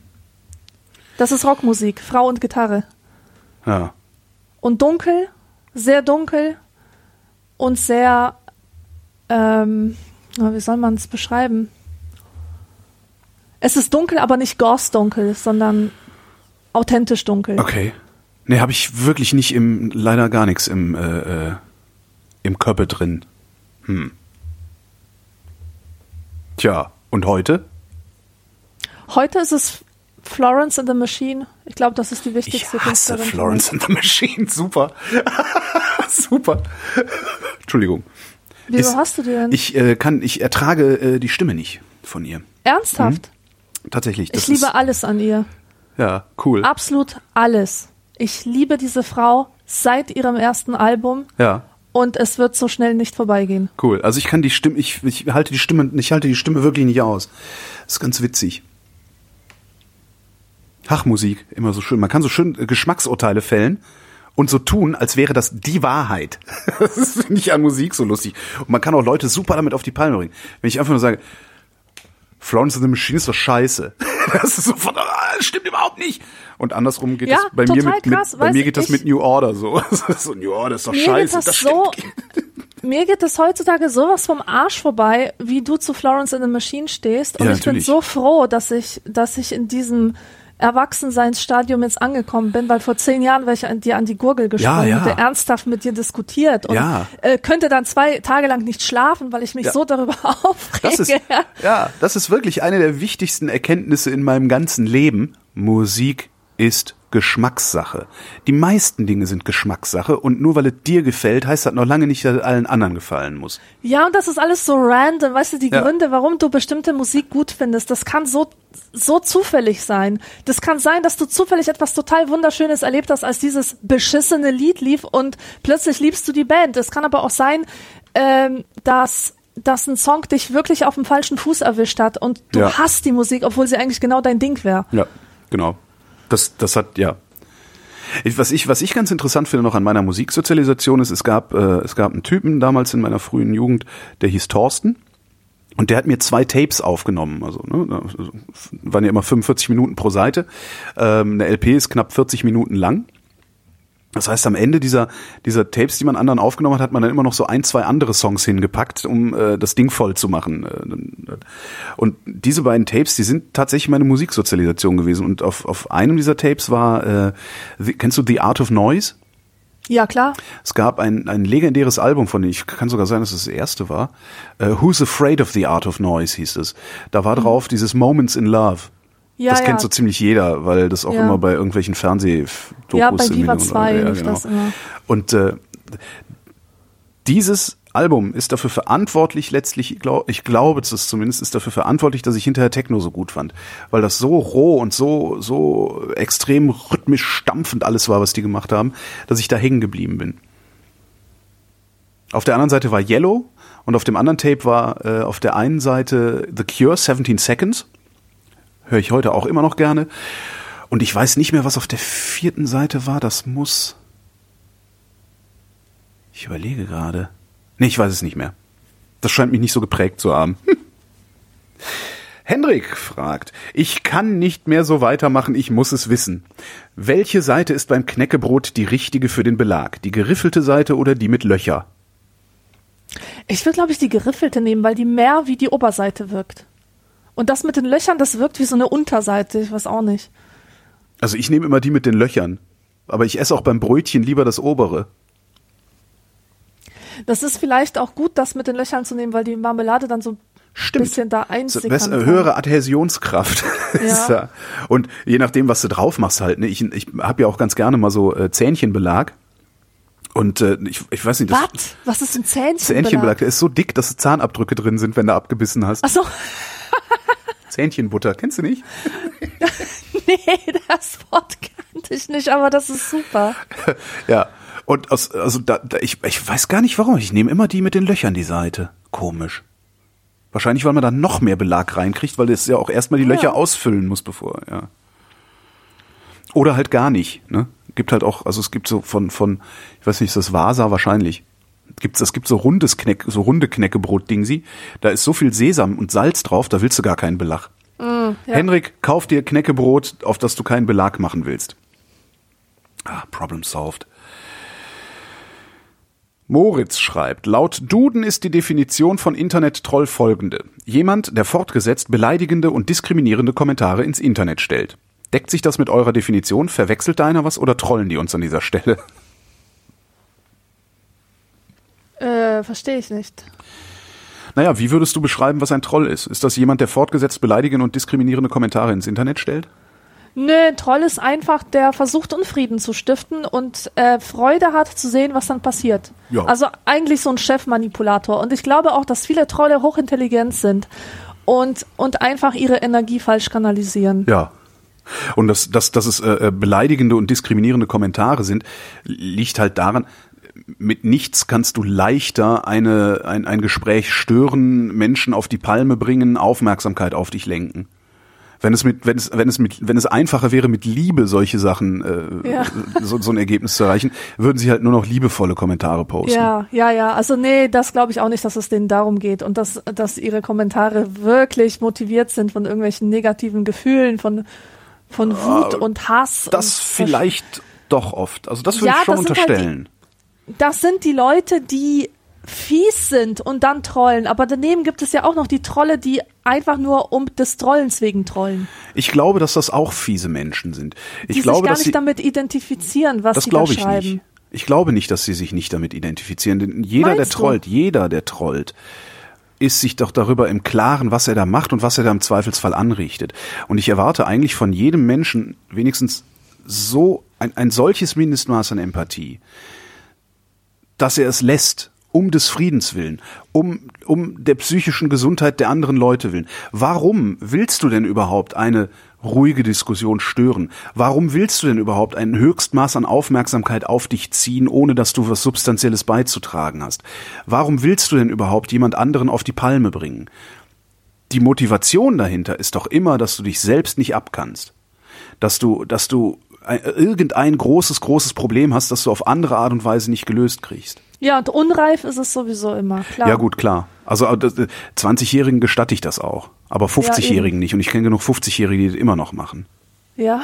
Das ist Rockmusik, Frau und Gitarre. Ja. Und dunkel, sehr dunkel und sehr, ähm, wie soll man es beschreiben? Es ist dunkel, aber nicht Gauss-dunkel, sondern authentisch dunkel. Okay. Nee, habe ich wirklich nicht im, leider gar nichts im, äh, äh, im Körper drin. Hm. Tja, und heute? Heute ist es Florence and the Machine. Ich glaube, das ist die Ich wichtigste hasse Künstlerin. Florence and the Machine. Super. Super. Entschuldigung. Wieso Ist- hast du die denn? Ich äh, kann, ich ertrage äh, die Stimme nicht von ihr. Ernsthaft? Tatsächlich. Das ich liebe ist, alles an ihr. Ja, cool. Absolut alles. Ich liebe diese Frau seit ihrem ersten Album Ja. Und es wird so schnell nicht vorbeigehen. Cool. Also ich kann die Stimme, ich, ich halte die Stimme, ich halte die Stimme wirklich nicht aus. Das ist ganz witzig. Hachmusik, immer so schön. Man kann so schön äh, Geschmacksurteile fällen und so tun, als wäre das die Wahrheit. Das finde ich an Musik so lustig. Und man kann auch Leute super damit auf die Palme bringen. Wenn ich einfach nur sage, Florence and the Machine ist doch scheiße. Das ist sofort, ah, das stimmt überhaupt nicht. Und andersrum geht Ja, das bei mir mit, mit krass, bei weißt mir geht das ich- mit New Order so. so New Order ist doch Mir scheiße. geht das, stimmt so, mir geht das heutzutage sowas vom Arsch vorbei, wie du zu Florence and the Machine stehst. Und Ja, ich bin natürlich. so froh, dass ich, dass ich in diesem Erwachsenseinsstadium jetzt angekommen bin, weil vor zehn Jahren wäre ich an dir an die Gurgel gesprungen ja. und hätte ernsthaft mit dir diskutiert und Ja. äh, könnte dann zwei Tage lang nicht schlafen, weil ich mich Ja. so darüber aufrege. Das ist, ja, das ist wirklich eine der wichtigsten Erkenntnisse in meinem ganzen Leben. Musik ist Geschmackssache. Die meisten Dinge sind Geschmackssache und nur weil es dir gefällt, heißt das noch lange nicht, dass es allen anderen gefallen muss. Ja, und das ist alles so random. Weißt du, die Ja. Gründe, warum du bestimmte Musik gut findest, das kann so, so zufällig sein. Das kann sein, dass du zufällig etwas total Wunderschönes erlebt hast, als dieses beschissene Lied lief und plötzlich liebst du die Band. Es kann aber auch sein, ähm, dass dass ein Song dich wirklich auf dem falschen Fuß erwischt hat und du Ja. hast die Musik, obwohl sie eigentlich genau dein Ding wäre. Ja, genau. Das, das hat, ja. Was ich, was ich ganz interessant finde noch an meiner Musiksozialisation ist, es gab, äh, es gab einen Typen damals in meiner frühen Jugend, der hieß Thorsten. Und der hat mir zwei Tapes aufgenommen. Also, ne, waren ja immer 45 Minuten pro Seite. Ähm, eine LP ist knapp 40 Minuten lang. Das heißt, am Ende dieser, dieser Tapes, die man anderen aufgenommen hat, hat man dann immer noch so ein, zwei andere Songs hingepackt, um äh, das Ding voll zu machen. Äh, Und diese beiden Tapes, die sind tatsächlich meine Musiksozialisation gewesen. Und auf, auf einem dieser Tapes war, äh, the, kennst du The Art of Noise? Ja, klar. Es gab ein, ein legendäres Album von denen, ich kann sogar sein, dass es das erste war. Äh, Who's Afraid of the Art of Noise hieß es. Da war drauf dieses Moments in Love. Ja, das ja. kennt so ziemlich jeder, weil das auch Ja. immer bei irgendwelchen Fernsehdokus Ja, bei und- 2 ja, genau. das immer. Und äh, dieses Album ist dafür verantwortlich letztlich, ich glaub- ich glaube es zumindest, ist dafür verantwortlich, dass ich hinterher Techno so gut fand. Weil das so roh und so, so extrem rhythmisch stampfend alles war, was die gemacht haben, dass ich da hängen geblieben bin. Auf der anderen Seite war Yellow und auf dem anderen Tape war äh, auf der einen Seite The Cure 17 Seconds. Höre ich heute auch immer noch gerne. Und ich weiß nicht mehr, was auf der vierten Seite war. Das muss. Ich überlege gerade. Nee, ich weiß es nicht mehr. Das scheint mich nicht so geprägt zu haben. Hendrik fragt, ich kann nicht mehr so weitermachen, ich muss es wissen. Welche Seite ist beim Knäckebrot die richtige für den Belag? Die geriffelte Seite oder die mit Löcher? Ich würde, glaube ich, die geriffelte nehmen, weil die mehr wie die Oberseite wirkt. Und das mit den Löchern, das wirkt wie so eine Unterseite, ich weiß auch nicht. Also ich nehme immer die mit den Löchern. Aber ich esse auch beim Brötchen lieber das obere. Das ist vielleicht auch gut, das mit den Löchern zu nehmen, weil die Marmelade dann so ein Stimmt. bisschen da So, einsickern bess- kann. höhere Adhäsionskraft. Ja. Und je nachdem, was du drauf machst halt. Ne? Ich, ich habe ja auch ganz gerne mal so äh, Zähnchenbelag. Und äh, ich, ich weiß nicht, das Was? Was ist ein Zähnchenbelag? Zähnchenbelag, der ist so dick, dass Zahnabdrücke drin sind, wenn du abgebissen hast. Ach so, Zähnchenbutter, kennst du nicht? nee, das Wort kannte ich nicht, aber das ist super. Ja. Und aus, also da, da, ich, ich weiß gar nicht warum. Ich nehme immer die mit den Löchern die Seite. Komisch. Wahrscheinlich, weil man da noch mehr Belag reinkriegt, weil das ja auch erstmal die Ja. Löcher ausfüllen muss, bevor, ja. Oder halt gar nicht. Ne? Gibt halt auch, also es gibt so von, von, ich weiß nicht, ist das Vasa wahrscheinlich. Gibt's, es gibt so rundes Kneck, so runde Knäckebrot-Dingsi. Da ist so viel Sesam und Salz drauf, da willst du gar keinen Belag. Ja. Henrik, kauf dir Knäckebrot, auf das du keinen Belag machen willst. Ah, Problem solved. Moritz schreibt, laut Duden ist die Definition von Internet-Troll folgende. Jemand, der fortgesetzt beleidigende und diskriminierende Kommentare ins Internet stellt. Deckt sich das mit eurer Definition? Verwechselt da einer was oder trollen die uns an dieser Stelle? Äh, verstehe ich nicht. Naja, wie würdest du beschreiben, was ein Troll ist? Ist das jemand, der fortgesetzt beleidigende und diskriminierende Kommentare ins Internet stellt? Nö, ein Troll ist einfach, der versucht, Unfrieden zu stiften und äh, Freude hat zu sehen, was dann passiert. Ja. Also eigentlich so ein Chefmanipulator. Und ich glaube auch, dass viele Trolle hochintelligent sind und, und einfach ihre Energie falsch kanalisieren. Ja. Und dass, dass, dass es äh, beleidigende und diskriminierende Kommentare sind, liegt halt daran, mit nichts kannst du leichter eine, ein, ein Gespräch stören, Menschen auf die Palme bringen, Aufmerksamkeit auf dich lenken. Wenn es mit, wenn es, wenn es mit, wenn es einfacher wäre, mit Liebe solche Sachen, äh, Ja. so, so ein Ergebnis zu erreichen, würden sie halt nur noch liebevolle Kommentare posten. Ja, ja, ja. Also nee, das glaube ich auch nicht, dass es denen darum geht und dass, dass ihre Kommentare wirklich motiviert sind von irgendwelchen negativen Gefühlen, von, von Wut und Hass. Das und vielleicht doch oft. Also das würde Ja, ich schon halt unterstellen. Das sind die Leute, die fies sind und dann trollen. Aber daneben gibt es ja auch noch die Trolle, die einfach nur um des Trollens wegen trollen. ich glaube, dass das auch fiese Menschen sind. Ich die glaube, sich gar nicht sie, damit identifizieren, was Das sie da ich schreiben. nicht. Ich glaube nicht, dass sie sich nicht damit identifizieren. Denn jeder, der Meinst du? trollt, jeder, der trollt, ist sich doch darüber im Klaren, was er da macht und was er da im Zweifelsfall anrichtet. Und ich erwarte eigentlich von jedem Menschen wenigstens so ein, ein solches Mindestmaß an Empathie, dass er es lässt, um des Friedens willen, um, um der psychischen Gesundheit der anderen Leute willen. Warum willst du denn überhaupt eine ruhige Diskussion stören? Warum willst du denn überhaupt ein Höchstmaß an Aufmerksamkeit auf dich ziehen, ohne dass du was Substanzielles beizutragen hast? Warum willst du denn überhaupt jemand anderen auf die Palme bringen? Die Motivation dahinter ist doch immer, dass du dich selbst nicht abkannst. Dass du, dass du irgendein großes, großes Problem hast, das du auf andere Art und Weise nicht gelöst kriegst. Ja, und unreif ist es sowieso immer, klar. Ja, gut, klar. Also äh, das, äh, 20-Jährigen gestatte ich das auch. Aber 50-Jährigen nicht. Und ich kenne genug 50-Jährige, die das immer noch machen. Ja.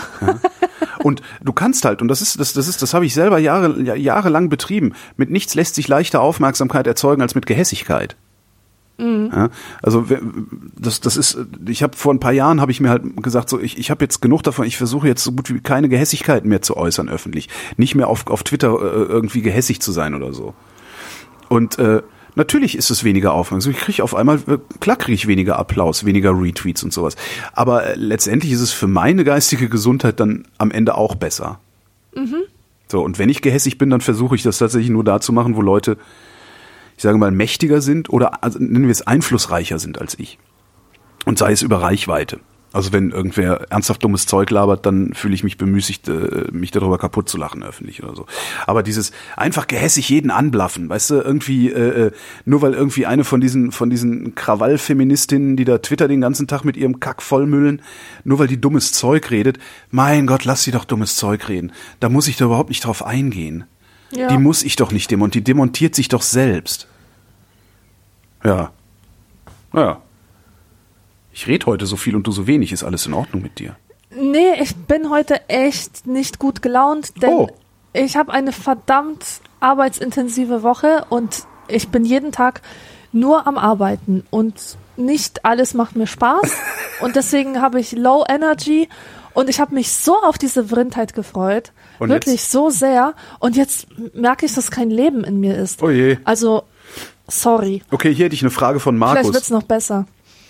Und du kannst halt, und das ist, das, das ist, das habe ich selber Jahre, ja- jahrelang betrieben. Mit nichts lässt sich leichter Aufmerksamkeit erzeugen als mit Gehässigkeit. Ja, also das, das ist, ich habe vor ein paar Jahren habe ich mir halt gesagt, so ich, ich habe jetzt genug davon, ich versuche jetzt so gut wie keine Gehässigkeiten mehr zu äußern öffentlich, nicht mehr auf, auf Twitter äh, irgendwie gehässig zu sein oder so. Und äh, natürlich ist es weniger Aufmerksamkeit. Ich kriege auf einmal, äh, klar kriege ich weniger Applaus, weniger Retweets und sowas. Aber äh, letztendlich ist es für meine geistige Gesundheit dann am Ende auch besser. So, und wenn ich gehässig bin, dann versuche ich das tatsächlich nur da zu machen, wo Leute, ich sage mal, mächtiger sind oder also nennen wir es einflussreicher sind als ich. Und sei es über Reichweite. Also wenn irgendwer ernsthaft dummes Zeug labert, dann fühle ich mich bemüßigt, äh, mich darüber kaputt zu lachen öffentlich oder so. Aber dieses einfach gehässig jeden anblaffen, weißt du, irgendwie äh, äh, nur weil irgendwie eine von diesen von diesen Krawallfeministinnen, die da Twitter den ganzen Tag mit ihrem Kack vollmüllen, nur weil die dummes Zeug redet, mein Gott, lass sie doch dummes Zeug reden. Da muss ich da überhaupt nicht drauf eingehen. Ja. Die muss ich doch nicht demontieren. Die demontiert sich doch selbst. Ja. Naja. Ich rede heute so viel und du so wenig. Ist alles in Ordnung mit dir? Nee, ich bin heute echt nicht gut gelaunt, denn Oh. ich habe eine verdammt arbeitsintensive Woche und ich bin jeden Tag nur am Arbeiten und nicht alles macht mir Spaß und deswegen habe ich Low Energy und ich habe mich so auf diese Vrindheit gefreut, Und wirklich jetzt? so sehr und jetzt merke ich, dass kein Leben in mir ist. Oh je. Also sorry, Okay, hier hätte ich eine Frage von vielleicht Markus. wird's noch besser.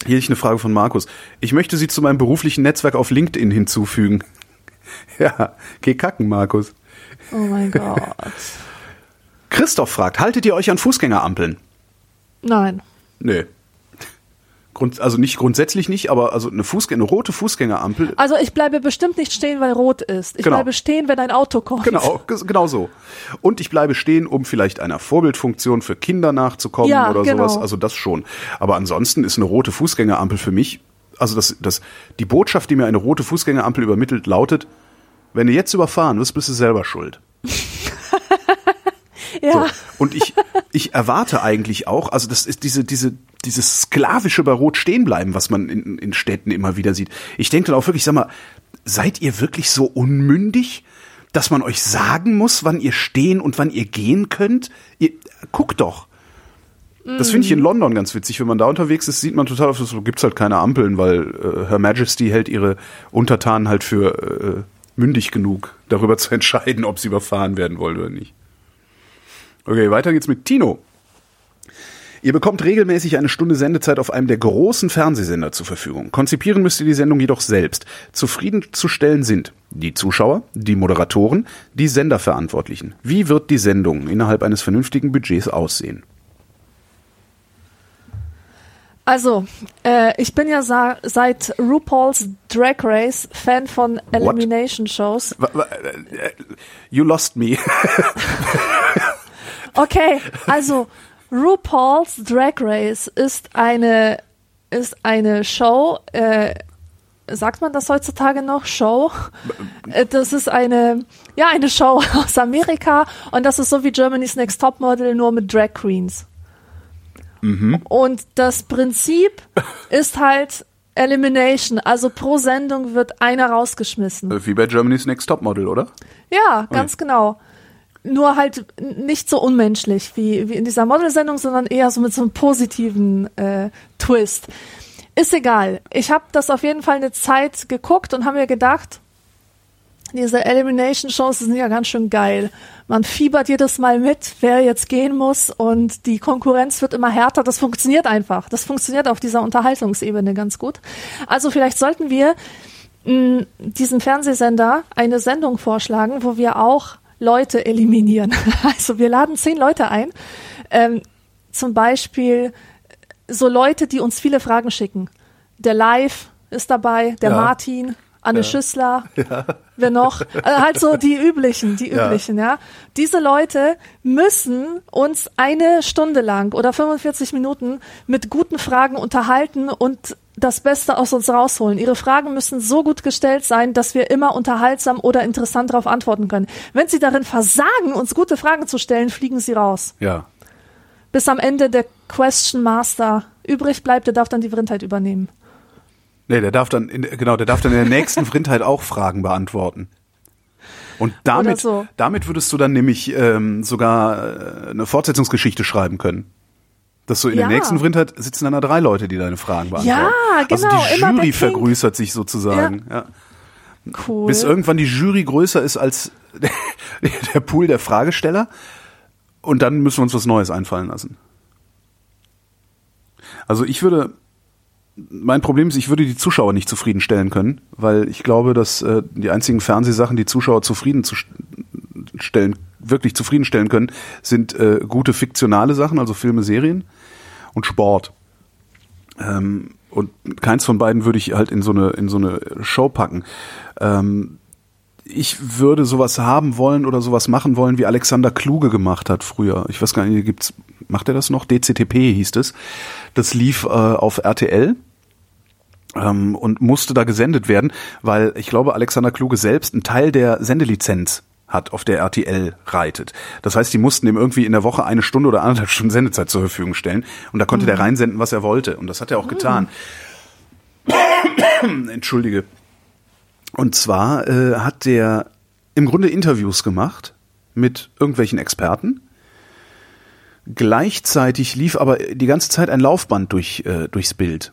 Hier hätte ich eine Frage von Markus. Ich möchte Sie zu meinem beruflichen Netzwerk auf LinkedIn hinzufügen. Ja, geh kacken, Markus. Oh mein Gott. Christoph fragt, haltet ihr euch an Fußgängerampeln? Nein. Nee. Grund, also nicht grundsätzlich nicht, aber also eine, Fußgänger, eine rote Fußgängerampel Also ich bleibe bestimmt nicht stehen, weil rot ist. Ich Genau. bleibe stehen, wenn ein Auto kommt. Genau, genau so. Und ich bleibe stehen, um vielleicht einer Vorbildfunktion für Kinder nachzukommen Ja, oder genau. sowas. Also das schon. Aber ansonsten ist eine rote Fußgängerampel für mich, also das, das, die Botschaft, die mir eine rote Fußgängerampel übermittelt, lautet, Wenn du jetzt überfahren wirst, bist du selber schuld. Ja. So. Und ich, ich erwarte eigentlich auch, also das ist diese, diese, dieses sklavische bei Rot stehen bleiben, was man in, in Städten immer wieder sieht. Ich denke dann auch wirklich, sag mal, seid ihr wirklich so unmündig, dass man euch sagen muss, wann ihr stehen und wann ihr gehen könnt? Ihr, guckt doch. Das finde ich in London ganz witzig. Wenn man da unterwegs ist, sieht man total auf das, gibt's halt keine Ampeln, weil äh, Her Majesty hält ihre Untertanen halt für äh, mündig genug, darüber zu entscheiden, ob sie überfahren werden wollen oder nicht. Okay, weiter geht's mit Tino. Ihr bekommt regelmäßig eine Stunde Sendezeit auf einem der großen Fernsehsender zur Verfügung. Konzipieren müsst ihr die Sendung jedoch selbst. Zufriedenzustellen sind die Zuschauer, die Moderatoren, die Senderverantwortlichen. Wie wird die Sendung innerhalb eines vernünftigen Budgets aussehen? Also, äh, ich bin ja seit RuPaul's Drag Race Fan von Elimination Shows. Wa- äh, You lost me. Okay, also RuPaul's Drag Race ist eine ist eine Show. Äh, sagt man das heutzutage noch? Show? Äh, Das ist eine ja eine Show aus Amerika und das ist so wie Germany's Next Topmodel nur mit Drag Queens. Und das Prinzip ist halt Elimination. Also pro Sendung wird einer rausgeschmissen. Wie bei Germany's Next Topmodel, oder? Ja, ganz genau. Nur halt nicht so unmenschlich wie, wie in dieser Modelsendung, sondern eher so mit so einem positiven äh, Twist. Ist egal. Ich habe das auf jeden Fall eine Zeit geguckt und habe mir gedacht, diese Elimination-Shows sind ja ganz schön geil. Man fiebert jedes Mal mit, wer jetzt gehen muss und die Konkurrenz wird immer härter. Das funktioniert einfach. Das funktioniert auf dieser Unterhaltungsebene ganz gut. Also vielleicht sollten wir mh, diesem Fernsehsender eine Sendung vorschlagen, wo wir auch Leute eliminieren. Also wir laden zehn Leute ein. Ähm, zum Beispiel so Leute, die uns viele Fragen schicken. Der Live ist dabei, der Ja. Martin, Anne Schüssler, wer noch? Also halt so die üblichen, die Ja. üblichen, ja. Diese Leute müssen uns eine Stunde lang oder 45 Minuten mit guten Fragen unterhalten und das Beste aus uns rausholen. Ihre Fragen müssen so gut gestellt sein, dass wir immer unterhaltsam oder interessant darauf antworten können. Wenn sie darin versagen, uns gute Fragen zu stellen, fliegen sie raus. Ja. Bis am Ende der Question Master übrig bleibt, der darf dann die Vrindheit übernehmen. Nee, der darf dann, in, genau, der darf dann in der nächsten Vrindheit auch Fragen beantworten. Und damit, so. damit würdest du dann nämlich ähm, sogar äh, eine Fortsetzungsgeschichte schreiben können. Dass du in Ja. der nächsten Vrindheit sitzen dann da drei Leute, die deine Fragen beantworten. Ja, Also genau, die immer bei Jury King. vergrößert sich sozusagen. Ja. Cool. Bis irgendwann die Jury größer ist als der Pool der Fragesteller. Und dann müssen wir uns was Neues einfallen lassen. Also ich würde, mein Problem ist, ich würde die Zuschauer nicht zufriedenstellen können, weil ich glaube, dass äh, die einzigen Fernsehsachen, die Zuschauer zufriedenzustellen, wirklich zufriedenstellen können, sind äh, gute fiktionale Sachen, also Filme, Serien und Sport. Ähm, und keins von beiden würde ich halt in so eine in so eine Show packen. Ähm, ich würde sowas haben wollen oder sowas machen wollen, wie Alexander Kluge gemacht hat früher. Ich weiß gar nicht, gibt's macht er das noch? DCTP hieß es. Das lief äh, auf RTL ähm, und musste da gesendet werden, weil ich glaube, Alexander Kluge selbst einen Teil der Sendelizenz hat, auf der RTL reitet. Das heißt, die mussten ihm irgendwie in der Woche eine Stunde oder anderthalb Stunden Sendezeit zur Verfügung stellen und da konnte der reinsenden, was er wollte. Und das hat er auch getan. Entschuldige. Und zwar äh, hat der im Grunde Interviews gemacht mit irgendwelchen Experten. Gleichzeitig lief aber die ganze Zeit ein Laufband durch, äh, durchs Bild.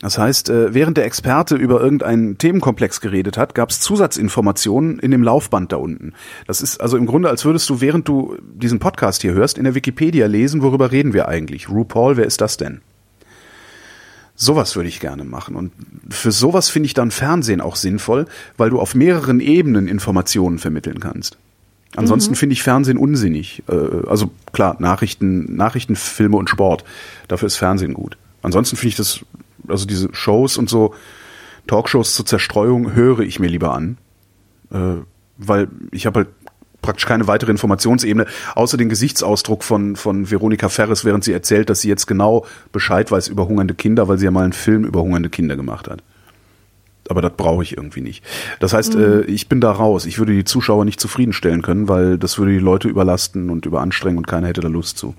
Das heißt, äh, während der Experte über irgendeinen Themenkomplex geredet hat, gab es Zusatzinformationen in dem Laufband da unten. Das ist also im Grunde, als würdest du, während du diesen Podcast hier hörst, in der Wikipedia lesen, worüber reden wir eigentlich. RuPaul, wer ist das denn? Sowas würde ich gerne machen. Und für sowas finde ich dann Fernsehen auch sinnvoll, weil du auf mehreren Ebenen Informationen vermitteln kannst. Ansonsten finde ich Fernsehen unsinnig. Äh, Also klar, Nachrichten, Nachrichtenfilme und Sport. Dafür ist Fernsehen gut. Ansonsten finde ich das, also diese Shows und so, Talkshows zur Zerstreuung höre ich mir lieber an. Äh, Weil ich habe halt praktisch keine weitere Informationsebene, außer den Gesichtsausdruck von, von Veronika Ferres, während sie erzählt, dass sie jetzt genau Bescheid weiß über hungernde Kinder, weil sie ja mal einen Film über hungernde Kinder gemacht hat. aber das brauche ich irgendwie nicht. Das heißt, äh, ich bin da raus. Ich würde die Zuschauer nicht zufriedenstellen können, weil das würde die Leute überlasten und überanstrengen und keiner hätte da Lust zu.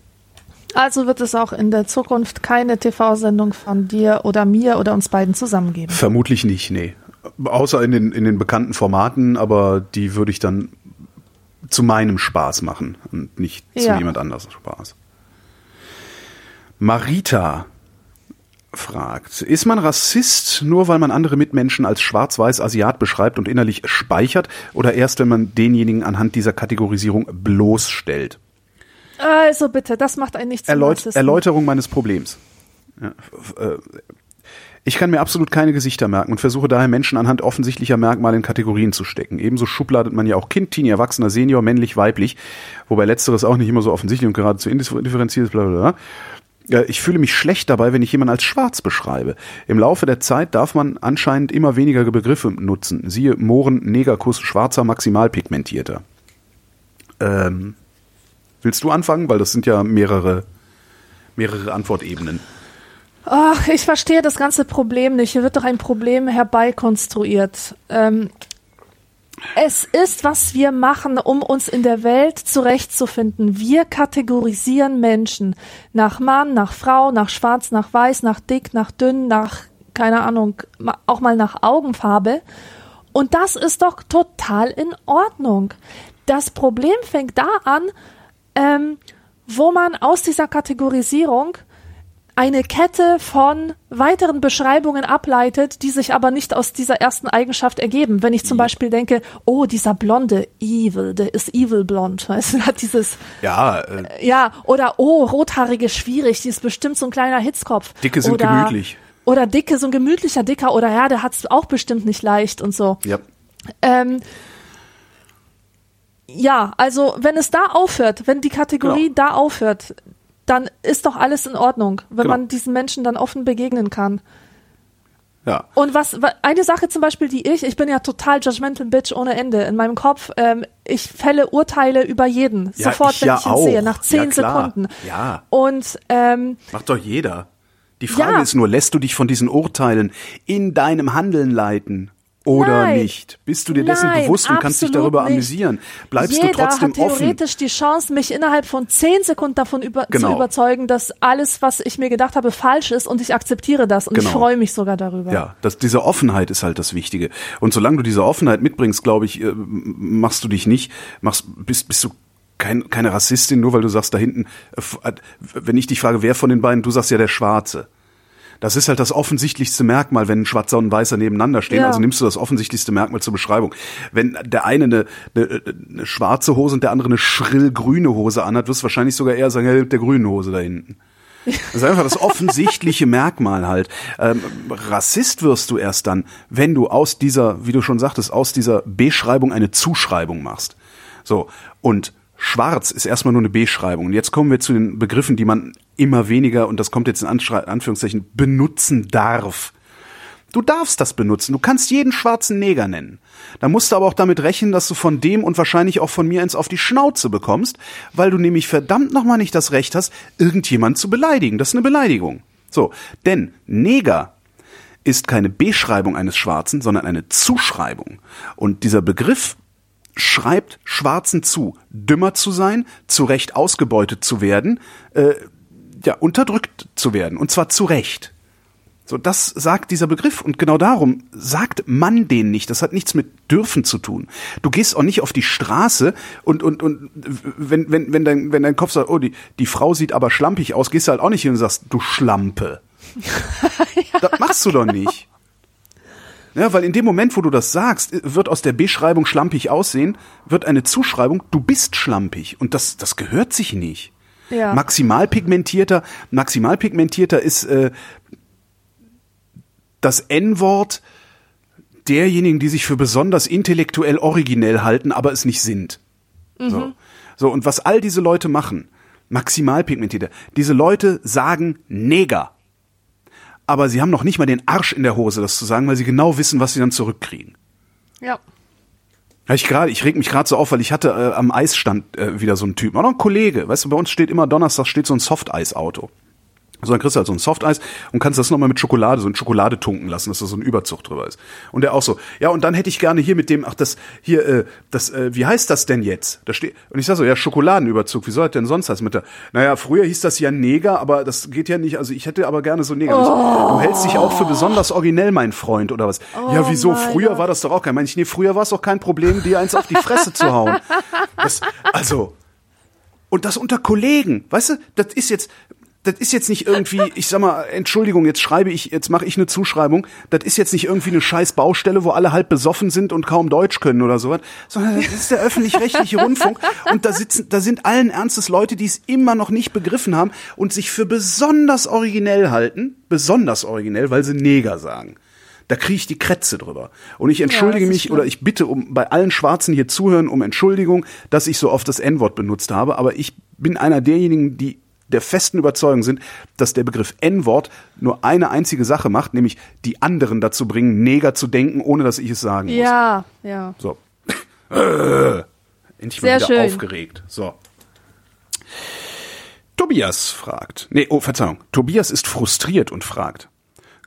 Also wird es auch in der Zukunft keine TV-Sendung von dir oder mir oder uns beiden zusammen geben. Vermutlich nicht, nee. Außer in den, in den bekannten Formaten, aber die würde ich dann zu meinem Spaß machen und nicht zu Ja. jemand anderes Spaß. Marita fragt, ist man Rassist nur, weil man andere Mitmenschen als schwarz-weiß Asiat beschreibt und innerlich speichert oder erst, wenn man denjenigen anhand dieser Kategorisierung bloßstellt? Also bitte, das macht einen nicht zum Erläut. Erläuterung meines Problems. Ja, äh, ich kann mir absolut keine Gesichter merken und versuche daher Menschen anhand offensichtlicher Merkmale in Kategorien zu stecken. Ebenso schubladet man ja auch Kind, Teenie, Erwachsener, Senior, männlich, weiblich, wobei letzteres auch nicht immer so offensichtlich und geradezu indifferenziert ist, bla bla bla. Ich fühle mich schlecht dabei, wenn ich jemanden als schwarz beschreibe. Im Laufe der Zeit darf man anscheinend immer weniger Begriffe nutzen. Siehe Mohren, Negerkuss, schwarzer, maximalpigmentierter. Ähm, willst du anfangen? Weil das sind ja mehrere, mehrere Antwortebenen. Ach, ich verstehe das ganze Problem nicht. Hier wird doch ein Problem herbeikonstruiert. Ähm, es ist, was wir machen, um uns in der Welt zurechtzufinden. Wir kategorisieren Menschen nach Mann, nach Frau, nach Schwarz, nach Weiß, nach Dick, nach Dünn, nach, keine Ahnung, auch mal nach Augenfarbe. Und das ist doch total in Ordnung. Das Problem fängt da an, ähm, wo man aus dieser Kategorisierung eine Kette von weiteren Beschreibungen ableitet, die sich aber nicht aus dieser ersten Eigenschaft ergeben. Wenn ich zum Beispiel denke, oh, dieser Blonde, evil, der ist evil blond, weißt du, hat dieses, Ja, äh, ja, oder oh, rothaarige schwierig, die ist bestimmt so ein kleiner Hitzkopf. Dicke sind oder, gemütlich. Oder dicke, so ein gemütlicher Dicker, oder ja, der hat's auch bestimmt nicht leicht und so. ja. Ähm, ja, also wenn es da aufhört, wenn die Kategorie Genau. da aufhört, dann ist doch alles in Ordnung, wenn Genau. man diesen Menschen dann offen begegnen kann. Ja. Und was wa- eine Sache zum Beispiel, die ich, ich bin ja total judgmental bitch ohne Ende in meinem Kopf. Ähm, ich fälle Urteile über jeden Ja, sofort, ich wenn ja ich ihn sehe, auch. nach zehn Ja. Sekunden. Ja. Und ähm, Macht doch jeder. Die Frage ist nur, lässt du dich von diesen Urteilen in deinem Handeln leiten oder Nein. nicht? Bist du dir dessen Nein, bewusst und kannst dich darüber nicht. amüsieren? Bleibst jeder du trotzdem hat offen? theoretisch die Chance, mich innerhalb von zehn Sekunden davon über Genau. zu überzeugen, dass alles, was ich mir gedacht habe, falsch ist und ich akzeptiere das und ich Genau. freue mich sogar darüber. Ja, das, diese Offenheit ist halt das Wichtige. Und solange du diese Offenheit mitbringst, glaube ich, äh, machst du dich nicht, machst, bist, bist du kein, keine Rassistin, nur weil du sagst da hinten, äh, äh, wenn ich dich frage, wer von den beiden, du sagst ja der Schwarze. Das ist halt das offensichtlichste Merkmal, wenn ein Schwarzer und ein Weißer nebeneinander stehen. Ja. Also nimmst du das offensichtlichste Merkmal zur Beschreibung. Wenn der eine eine, eine, eine schwarze Hose und der andere eine schrill grüne Hose anhat, wirst du wahrscheinlich sogar eher sagen, ja, der grünen Hose da hinten. Das ist einfach das offensichtliche Merkmal halt. Ähm, Rassist wirst du erst dann, wenn du aus dieser, wie du schon sagtest, aus dieser Beschreibung eine Zuschreibung machst. So. Und schwarz ist erstmal nur eine Beschreibung. Und jetzt kommen wir zu den Begriffen, die man immer weniger, und das kommt jetzt in Anführungszeichen, benutzen darf. Du darfst das benutzen. Du kannst jeden schwarzen Neger nennen. Da musst du aber auch damit rechnen, dass du von dem und wahrscheinlich auch von mir eins auf die Schnauze bekommst, weil du nämlich verdammt nochmal nicht das Recht hast, irgendjemand zu beleidigen. Das ist eine Beleidigung. So. Denn Neger ist keine Beschreibung eines Schwarzen, sondern eine Zuschreibung. Und dieser Begriff schreibt Schwarzen zu, dümmer zu sein, zu Recht ausgebeutet zu werden, äh, ja, unterdrückt zu werden. Und zwar zu Recht. So, das sagt dieser Begriff. Und genau darum sagt man den nicht. Das hat nichts mit dürfen zu tun. Du gehst auch nicht auf die Straße und, und, und wenn, wenn, wenn, dein, wenn dein Kopf sagt, oh, die, die Frau sieht aber schlampig aus, gehst du halt auch nicht hin und sagst, du Schlampe. Das machst du doch nicht. Ja, weil in dem Moment, wo du das sagst, wird aus der Beschreibung schlampig aussehen, wird eine Zuschreibung, du bist schlampig. Und das, das gehört sich nicht. Ja. Maximalpigmentierter, maximalpigmentierter ist äh, das N-Wort derjenigen, die sich für besonders intellektuell originell halten, aber es nicht sind. So. so, und was all diese Leute machen, maximalpigmentierter, diese Leute sagen Neger. Aber sie haben noch nicht mal den Arsch in der Hose, das zu sagen, weil sie genau wissen, was sie dann zurückkriegen. Ja. Ich gerade, ich reg mich gerade so auf, weil ich hatte äh, am Eisstand äh, wieder so einen Typen, noch ein Kollege, weißt du, bei uns steht immer Donnerstag steht so ein Softeis-Auto. So, dann kriegst du halt so ein Softeis und kannst das nochmal mit Schokolade, so ein Schokolade tunken lassen, dass da so ein Überzug drüber ist. Und der auch so, ja, und dann hätte ich gerne hier mit dem, ach, das, hier, äh, das, äh, wie heißt das denn jetzt? Da steht, und ich sag so, ja, Schokoladenüberzug, wie soll das denn sonst heißen mit der, naja, früher hieß das ja Neger, aber das geht ja nicht, also ich hätte aber gerne so Neger. Oh. Du hältst dich auch für besonders originell, mein Freund, oder was? Oh ja, wieso? Früher Gott. war das doch auch kein, meine ich, nee, früher war es doch kein Problem, dir eins auf die Fresse zu hauen. Das, also, und das unter Kollegen, weißt du, das ist jetzt, das ist jetzt nicht irgendwie, ich sag mal, Entschuldigung, jetzt schreibe ich, jetzt mache ich eine Zuschreibung, das ist jetzt nicht irgendwie eine scheiß Baustelle, wo alle halb besoffen sind und kaum Deutsch können oder sowas, sondern das ist der öffentlich-rechtliche Rundfunk. Und da sitzen, da sind allen Ernstes Leute, die es immer noch nicht begriffen haben und sich für besonders originell halten, besonders originell, weil sie Neger sagen. Da kriege ich die Krätze drüber. Und ich entschuldige ja, mich oder ich bitte um bei allen Schwarzen hier zuhören um Entschuldigung, dass ich so oft das N-Wort benutzt habe, aber ich bin einer derjenigen, die der festen Überzeugung sind, dass der Begriff N-Wort nur eine einzige Sache macht, nämlich die anderen dazu bringen, Neger zu denken, ohne dass ich es sagen muss. Ja, ja. So. endlich mal wieder schön. aufgeregt. So. Tobias fragt. Nee, oh, Verzeihung. Tobias ist frustriert und fragt.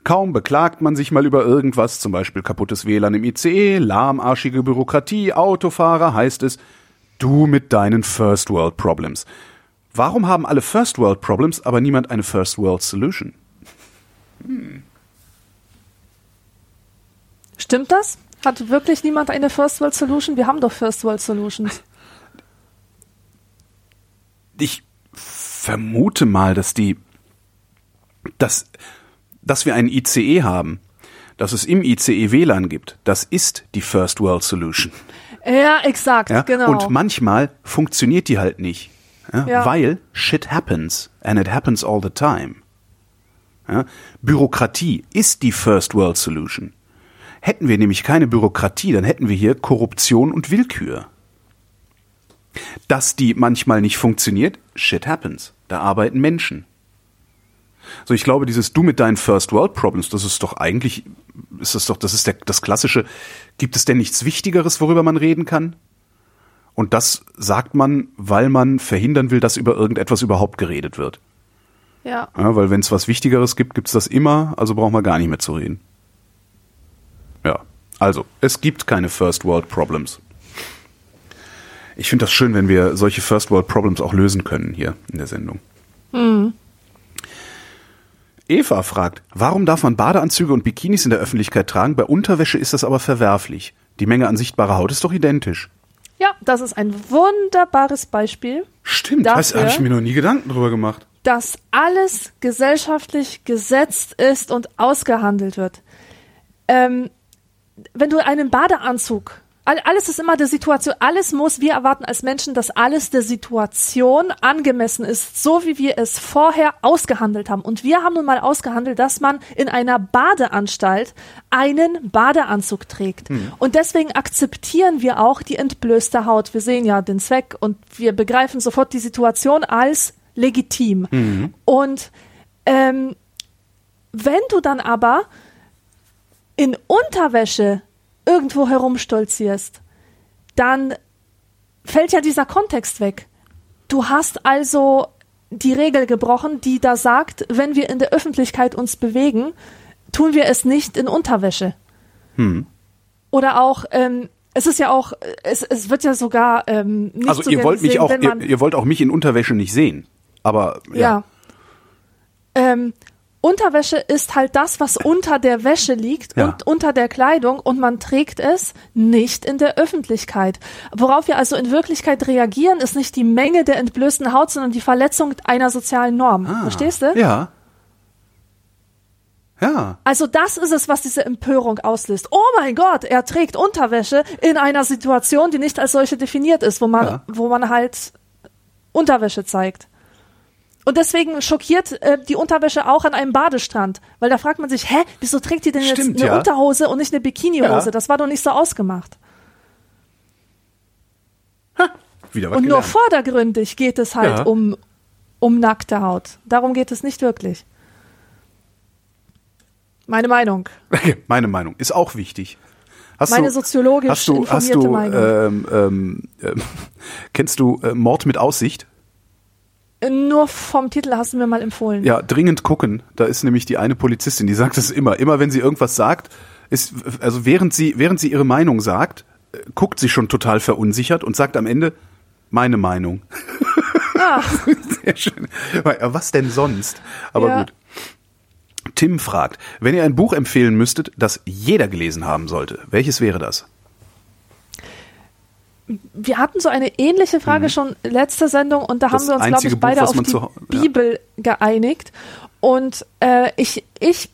Kaum beklagt man sich mal über irgendwas, zum Beispiel kaputtes WLAN im ICE, lahmarschige Bürokratie, Autofahrer, heißt es, du mit deinen First World Problems. Warum haben alle First World Problems, aber niemand eine First World Solution? Hm. Stimmt das? Hat wirklich niemand eine First World Solution? Wir haben doch First World Solutions. Ich vermute mal, dass die, dass, dass wir einen ICE haben, dass es im ICE WLAN gibt, das ist die First World Solution. Ja, exakt, ja? genau. Und manchmal funktioniert die halt nicht. Ja? Ja. Weil shit happens and it happens all the time. Ja? Bürokratie ist die First World Solution. Hätten wir nämlich keine Bürokratie, dann hätten wir hier Korruption und Willkür. Dass die manchmal nicht funktioniert, shit happens. Da arbeiten Menschen. So, ich glaube, dieses Du mit deinen First World Problems, das ist doch eigentlich, ist das doch, das ist der, das klassische, gibt es denn nichts Wichtigeres, worüber man reden kann? Und das sagt man, weil man verhindern will, dass über irgendetwas überhaupt geredet wird. Ja. ja weil wenn es was Wichtigeres gibt, gibt es das immer, also brauchen wir gar nicht mehr zu reden. Ja, also, es gibt keine First World Problems. Ich finde das schön, wenn wir solche First World Problems auch lösen können hier in der Sendung. Mhm. Eva fragt, warum darf man Badeanzüge und Bikinis in der Öffentlichkeit tragen? Bei Unterwäsche ist das aber verwerflich. Die Menge an sichtbarer Haut ist doch identisch. Ja, das ist ein wunderbares Beispiel. Stimmt, das habe ich mir noch nie Gedanken drüber gemacht. Dass alles gesellschaftlich gesetzt ist und ausgehandelt wird. Ähm, wenn du einen Badeanzug alles ist immer der Situation, alles muss, wir erwarten als Menschen, dass alles der Situation angemessen ist, so wie wir es vorher ausgehandelt haben. Und wir haben nun mal ausgehandelt, dass man in einer Badeanstalt einen Badeanzug trägt. Hm. Und deswegen akzeptieren wir auch die entblößte Haut. Wir sehen ja den Zweck und wir begreifen sofort die Situation als legitim. Hm. Und ähm, wenn du dann aber in Unterwäsche irgendwo herumstolzierst, dann fällt ja dieser Kontext weg. Du hast also die Regel gebrochen, die da sagt, wenn wir in der Öffentlichkeit uns bewegen, tun wir es nicht in Unterwäsche. Hm. Oder auch, ähm, es ist ja auch, es, es wird ja sogar ähm, nicht Also so ihr wollt mich auch, ihr, ihr, wollt auch mich in Unterwäsche nicht sehen. Aber ja. ja. Ähm, Unterwäsche ist halt das, was unter der Wäsche liegt ja. und unter der Kleidung und man trägt es nicht in der Öffentlichkeit. Worauf wir also in Wirklichkeit reagieren, ist nicht die Menge der entblößten Haut, sondern die Verletzung einer sozialen Norm. Ah, Verstehst du? Ja. Ja. Also das ist es, was diese Empörung auslöst. Oh mein Gott, er trägt Unterwäsche in einer Situation, die nicht als solche definiert ist, wo man, ja. wo man halt Unterwäsche zeigt. Und deswegen schockiert äh, die Unterwäsche auch an einem Badestrand, weil da fragt man sich, hä, wieso trägt die denn jetzt Stimmt, eine ja. Unterhose und nicht eine Bikinihose? Ja. Das war doch nicht so ausgemacht. Ha, wieder was und gelernt. nur vordergründig geht es halt ja. um, um nackte Haut. Darum geht es nicht wirklich. Meine Meinung. Meine Meinung ist auch wichtig. Hast Meine du, soziologisch hast du, hast du, Meinung. Ähm, ähm, äh, kennst du äh, Mord mit Aussicht? Nur vom Titel hast du mir mal empfohlen. Ja, dringend gucken. Da ist nämlich die eine Polizistin, die sagt das immer. Immer wenn sie irgendwas sagt, ist, also während sie, während sie ihre Meinung sagt, äh, guckt sie schon total verunsichert und sagt am Ende, meine Meinung. Ach, Sehr schön. Was denn sonst? Aber Ja. gut. Tim fragt, wenn ihr ein Buch empfehlen müsstet, das jeder gelesen haben sollte, welches wäre das? Wir hatten so eine ähnliche Frage schon letzte Sendung und da Mhm. Das haben wir uns, glaube ich, beide Buch, auf die zu ja. Bibel geeinigt. Und äh, ich, ich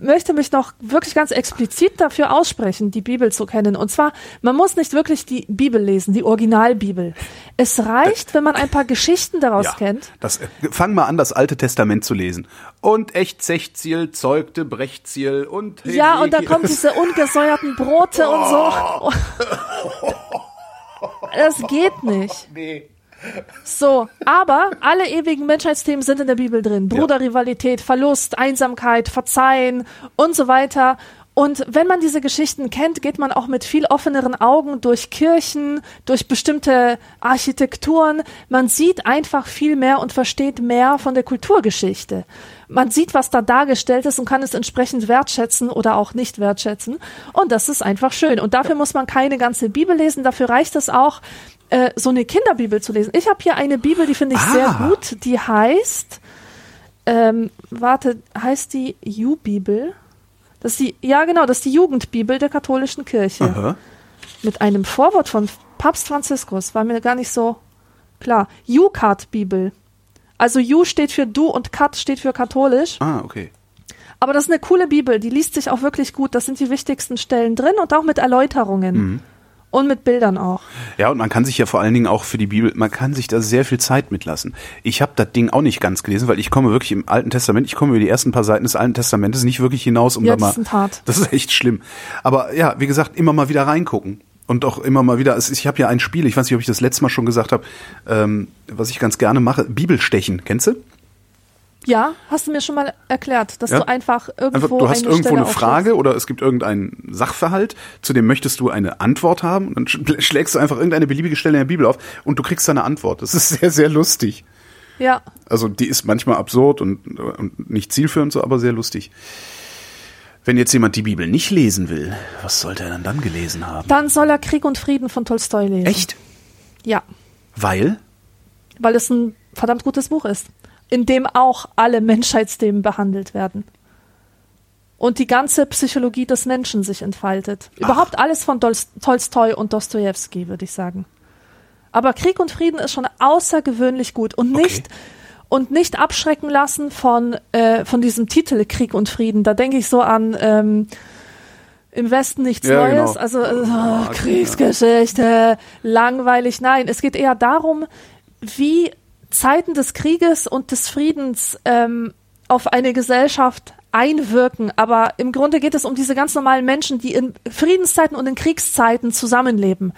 möchte mich noch wirklich ganz explizit dafür aussprechen, die Bibel zu kennen. Und zwar, man muss nicht wirklich die Bibel lesen, die Originalbibel. Es reicht, wenn man ein paar Geschichten daraus kennt. Das, fang mal an, das Alte Testament zu lesen. Und echt Sechziel zeugte Brechziel und Ja, und dann Hesekiel. kommen diese ungesäuerten Brote und so. Das geht nicht. Nee. So, aber alle ewigen Menschheitsthemen sind in der Bibel drin. Bruderrivalität, Verlust, Einsamkeit, Verzeihen und so weiter. Und wenn man diese Geschichten kennt, geht man auch mit viel offeneren Augen durch Kirchen, durch bestimmte Architekturen. Man sieht einfach viel mehr und versteht mehr von der Kulturgeschichte. Man sieht, was da dargestellt ist und kann es entsprechend wertschätzen oder auch nicht wertschätzen. Und das ist einfach schön. Und dafür muss man keine ganze Bibel lesen. Dafür reicht es auch, äh, so eine Kinderbibel zu lesen. Ich habe hier eine Bibel, die finde ich sehr Ah. gut. Die heißt, ähm, warte, heißt die Ju-Bibel? Das ist die, ja genau, das ist die Jugendbibel der katholischen Kirche. Aha. Mit einem Vorwort von Papst Franziskus. War mir gar nicht so klar. Ju-Kat-Bibel. Also Ju steht für du und Kat steht für katholisch. Ah, okay. Aber das ist eine coole Bibel, die liest sich auch wirklich gut. Das sind die wichtigsten Stellen drin und auch mit Erläuterungen. Mhm. Und mit Bildern auch. Ja, und man kann sich ja vor allen Dingen auch für die Bibel, man kann sich da sehr viel Zeit mitlassen. Ich habe das Ding auch nicht ganz gelesen, weil ich komme wirklich im Alten Testament, ich komme über die ersten paar Seiten des Alten Testamentes nicht wirklich hinaus, um Ja, da mal. das ist hart. Das ist echt schlimm. Aber ja, wie gesagt, immer mal wieder reingucken. Und auch immer mal wieder, ich habe ja ein Spiel, ich weiß nicht, ob ich das letzte Mal schon gesagt habe, ähm, was ich ganz gerne mache, Bibelstechen, kennst du? Ja, hast du mir schon mal erklärt, dass Ja. du einfach irgendwo Einfach, du hast eine irgendwo Stelle eine Frage oder es gibt irgendeinen Sachverhalt, zu dem möchtest du eine Antwort haben. Und dann sch- schlägst du einfach irgendeine beliebige Stelle in der Bibel auf und du kriegst eine Antwort. Das ist sehr, sehr lustig. Ja, Also die ist manchmal absurd und, und nicht zielführend so, aber sehr lustig. Wenn jetzt jemand die Bibel nicht lesen will, was sollte er dann dann gelesen haben? dann soll er Krieg und Frieden von Tolstoi lesen. Echt? Ja, Weil? weil es ein verdammt gutes Buch ist, in dem auch alle Menschheitsthemen behandelt werden. Und die ganze Psychologie des Menschen sich entfaltet. Überhaupt alles von Tolstoi und Dostojewski, würde ich sagen. Aber Krieg und Frieden ist schon außergewöhnlich gut und nicht und nicht abschrecken lassen von äh, von diesem Titel Krieg und Frieden. Da denke ich so an ähm, im Westen nichts Ja, Neues, genau. also äh, Kriegsgeschichte, langweilig. Nein, es geht eher darum, wie Zeiten des Krieges und des Friedens ähm, auf eine Gesellschaft einwirken. Aber im Grunde geht es um diese ganz normalen Menschen, die in Friedenszeiten und in Kriegszeiten zusammenleben.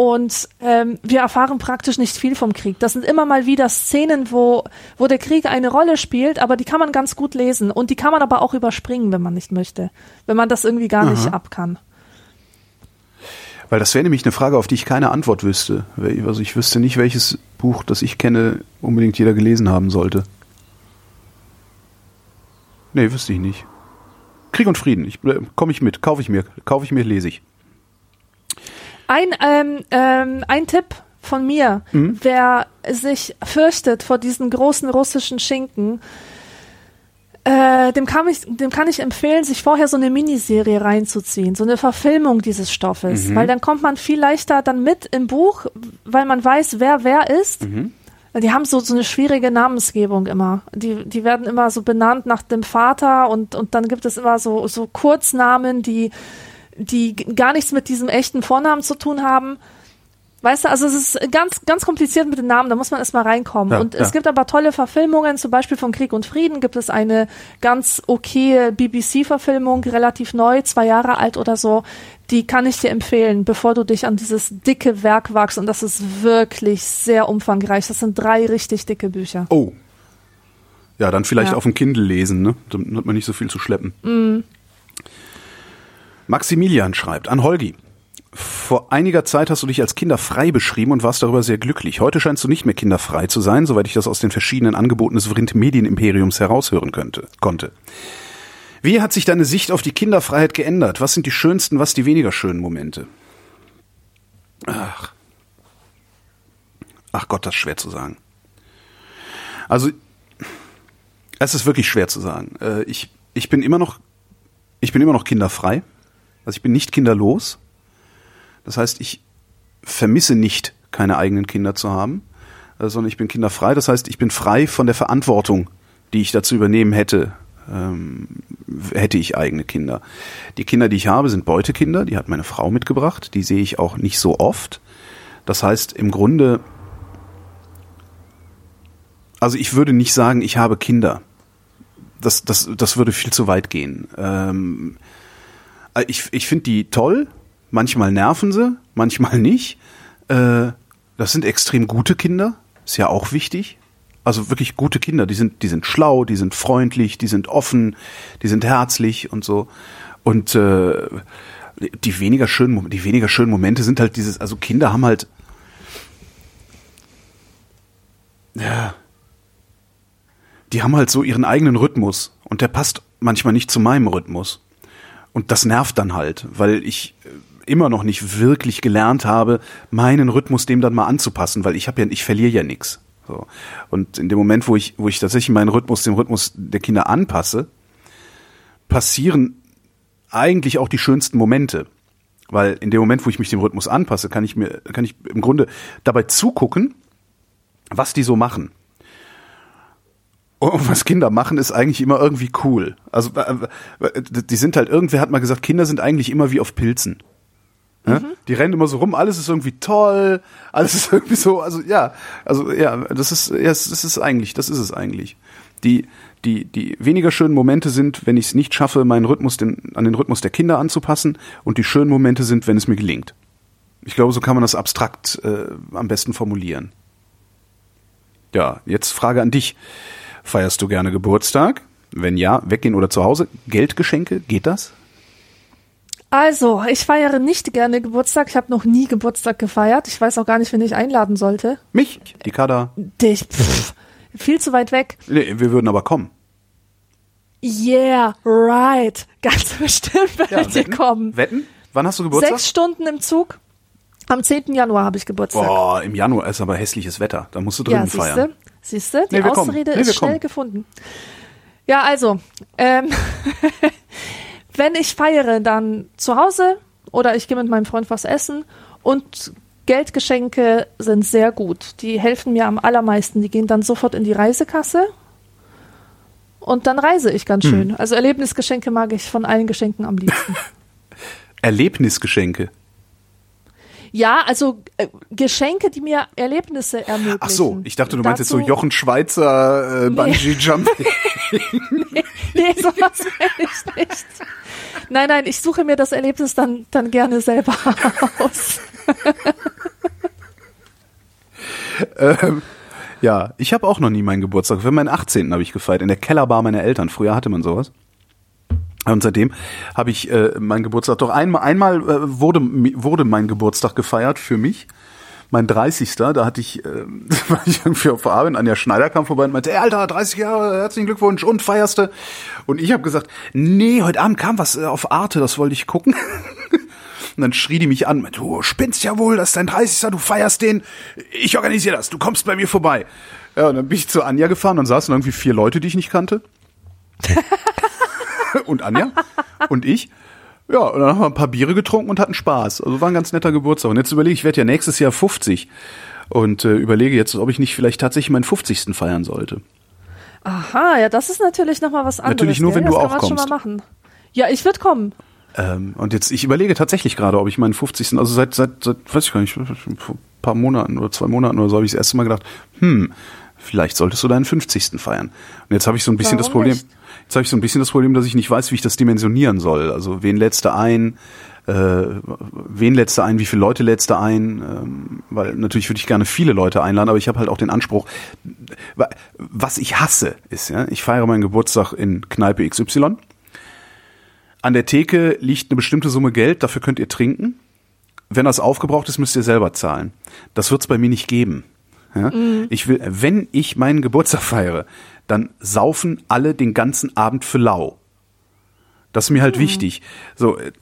Und ähm, wir erfahren praktisch nicht viel vom Krieg. Das sind immer mal wieder Szenen, wo, wo der Krieg eine Rolle spielt, aber die kann man ganz gut lesen. Und die kann man aber auch überspringen, wenn man nicht möchte. Wenn man das irgendwie gar nicht ab kann. Weil das wäre nämlich eine Frage, auf die ich keine Antwort wüsste. Also ich wüsste nicht, welches Buch, das ich kenne, unbedingt jeder gelesen haben sollte. Nee, wüsste ich nicht. Krieg und Frieden. Ich, äh, Komme ich mit, kaufe ich mir, kaufe ich mir, lese ich. Ein, ähm, ähm, ein Tipp von mir, wer sich fürchtet vor diesen großen russischen Schinken, äh, dem, kann ich, dem kann ich empfehlen, sich vorher so eine Miniserie reinzuziehen, so eine Verfilmung dieses Stoffes, weil dann kommt man viel leichter dann mit im Buch, weil man weiß, wer wer ist. Die haben so, so eine schwierige Namensgebung immer. Die, die werden immer so benannt nach dem Vater und, und dann gibt es immer so, so Kurznamen, die, die gar nichts mit diesem echten Vornamen zu tun haben. Weißt du, also es ist ganz, ganz kompliziert mit den Namen, da muss man erstmal reinkommen. Ja, und ja. es gibt aber tolle Verfilmungen, zum Beispiel von Krieg und Frieden gibt es eine ganz okay BBC-Verfilmung, relativ neu, zwei Jahre alt oder so. Die kann ich dir empfehlen, bevor du dich an dieses dicke Werk wagst. Und das ist wirklich sehr umfangreich. Das sind drei richtig dicke Bücher. Oh. Ja, dann vielleicht Ja. auf dem Kindle lesen, ne? Dann hat man nicht so viel zu schleppen. Maximilian schreibt an Holgi. Vor einiger Zeit hast du dich als kinderfrei beschrieben und warst darüber sehr glücklich. Heute scheinst du nicht mehr kinderfrei zu sein, soweit ich das aus den verschiedenen Angeboten des Vrind Medienimperiums heraushören könnte, konnte. Wie hat sich deine Sicht auf die Kinderfreiheit geändert? Was sind die schönsten, was die weniger schönen Momente? Ach. Ach Gott, das ist schwer zu sagen. Also, es ist wirklich schwer zu sagen. Äh, ich, ich bin immer noch, ich bin immer noch kinderfrei. Also ich bin nicht kinderlos. Das heißt, ich vermisse nicht, keine eigenen Kinder zu haben, äh, sondern ich bin kinderfrei. Das heißt, ich bin frei von der Verantwortung, die ich dazu übernehmen hätte, ähm, hätte ich eigene Kinder. Die Kinder, die ich habe, sind Beutekinder. Die hat meine Frau mitgebracht. Die sehe ich auch nicht so oft. Das heißt, im Grunde, also ich würde nicht sagen, ich habe Kinder. Das, das, das würde viel zu weit gehen. Ähm, äh, ich ich finde die toll. Manchmal nerven sie, manchmal nicht. Äh, das sind extrem gute Kinder. Ist ja auch wichtig. Also wirklich gute Kinder. Die sind, die sind schlau, die sind freundlich, die sind offen, die sind herzlich und so. Und äh, die weniger schönen, die weniger schönen Momente sind halt dieses, also Kinder haben halt, ja, die haben halt so ihren eigenen Rhythmus und der passt manchmal nicht zu meinem Rhythmus. Und das nervt dann halt, weil ich äh, immer noch nicht wirklich gelernt habe, meinen Rhythmus dem dann mal anzupassen, weil ich habe ja, ich verliere ja nichts. So. Und in dem Moment, wo ich, wo ich tatsächlich meinen Rhythmus dem Rhythmus der Kinder anpasse, passieren eigentlich auch die schönsten Momente. Weil in dem Moment, wo ich mich dem Rhythmus anpasse, kann ich mir, kann ich im Grunde dabei zugucken, was die so machen. Und was Kinder machen, ist eigentlich immer irgendwie cool. Also äh, äh, die sind halt, irgendwer hat mal gesagt, Kinder sind eigentlich immer wie auf Pilzen. Ja? Mhm. Die rennen immer so rum, alles ist irgendwie toll, alles ist irgendwie so, also ja, also ja, das ist, ja, das ist eigentlich, das ist es eigentlich. Die, die, die weniger schönen Momente sind, wenn ich es nicht schaffe, meinen Rhythmus den, an den Rhythmus der Kinder anzupassen, und die schönen Momente sind, wenn es mir gelingt. Ich glaube, so kann man das abstrakt äh, am besten formulieren. Ja, jetzt Frage an dich. Feierst du gerne Geburtstag? Wenn ja, weggehen oder zu Hause? Geldgeschenke, geht das? Also, ich feiere nicht gerne Geburtstag. Ich habe noch nie Geburtstag gefeiert. Ich weiß auch gar nicht, wen ich einladen sollte. Mich? Die Kada? Dich. Pff, viel zu weit weg. Nee, wir würden aber kommen. Yeah, right. Ganz bestimmt werdet ja, ihr kommen. Wetten? Wann hast du Geburtstag? Sechs Stunden im Zug. Am 10. Januar habe ich Geburtstag. Boah, im Januar ist aber hässliches Wetter. Da musst du drinnen ja, feiern. Siehst du? Die nee, Ausrede nee, ist schnell kommen. gefunden. Ja, also, ähm, wenn ich feiere, dann zu Hause oder ich gehe mit meinem Freund was essen und Geldgeschenke sind sehr gut. Die helfen mir am allermeisten. Die gehen dann sofort in die Reisekasse und dann reise ich ganz hm. schön. Hm. Also Erlebnisgeschenke mag ich von allen Geschenken am liebsten. Erlebnisgeschenke? Ja, also äh, Geschenke, die mir Erlebnisse ermöglichen. Ach so, ich dachte, du meinst jetzt so Jochen Schweizer äh, Bungee Jumping. nee, nee, sowas ich nicht. Nein, nein, ich suche mir das Erlebnis dann, dann gerne selber aus. ähm, ja, ich habe auch noch nie meinen Geburtstag. Für meinen 18. habe ich gefeiert in der Kellerbar meiner Eltern. Früher hatte man sowas. Und seitdem habe ich äh, meinen Geburtstag doch einmal, einmal äh, wurde, wurde mein Geburtstag gefeiert für mich. Mein 30. Da hatte ich, äh, war ich irgendwie auf der Arbeit, Anja Schneider kam vorbei und meinte, ey Alter, 30 Jahre, herzlichen Glückwunsch und feierste. Und ich habe gesagt, nee, heute Abend kam was äh, auf Arte, das wollte ich gucken. Und dann schrie die mich an, du spinnst ja wohl, das ist dein 30. Du feierst den, ich organisiere das, du kommst bei mir vorbei. Ja, und dann bin ich zu Anja gefahren und saßen irgendwie vier Leute, die ich nicht kannte. und Anja und ich. Ja, und dann haben wir ein paar Biere getrunken und hatten Spaß. Also war ein ganz netter Geburtstag. Und jetzt überlege ich, ich werde ja nächstes Jahr 50 und äh, überlege jetzt, ob ich nicht vielleicht tatsächlich meinen 50. feiern sollte. Aha, ja, das ist natürlich nochmal was anderes. Natürlich nur, wenn das du auch kommst. Schon mal machen. Ja, ich würde kommen. Ähm, und jetzt, ich überlege tatsächlich gerade, ob ich meinen 50. Also seit, seit, seit, weiß ich gar nicht, vor ein paar Monaten oder zwei Monaten oder so habe ich das erste Mal gedacht, hm, vielleicht solltest du deinen 50. feiern. Und jetzt habe ich so ein bisschen Warum das Problem. Nicht? Jetzt habe ich so ein bisschen das Problem, dass ich nicht weiß, wie ich das dimensionieren soll. Also wen lädst du ein, äh, wen lädst du ein, wie viele Leute lädst du ein, ähm, weil natürlich würde ich gerne viele Leute einladen, aber ich habe halt auch den Anspruch, was ich hasse ist, ja, ich feiere meinen Geburtstag in Kneipe XY. An der Theke liegt eine bestimmte Summe Geld, dafür könnt ihr trinken. wenn das aufgebraucht ist, müsst ihr selber zahlen. Das wird's bei mir nicht geben. Ja? Ich will, wenn ich meinen Geburtstag feiere, dann saufen alle den ganzen Abend für lau. Das ist mir halt wichtig. So, äh,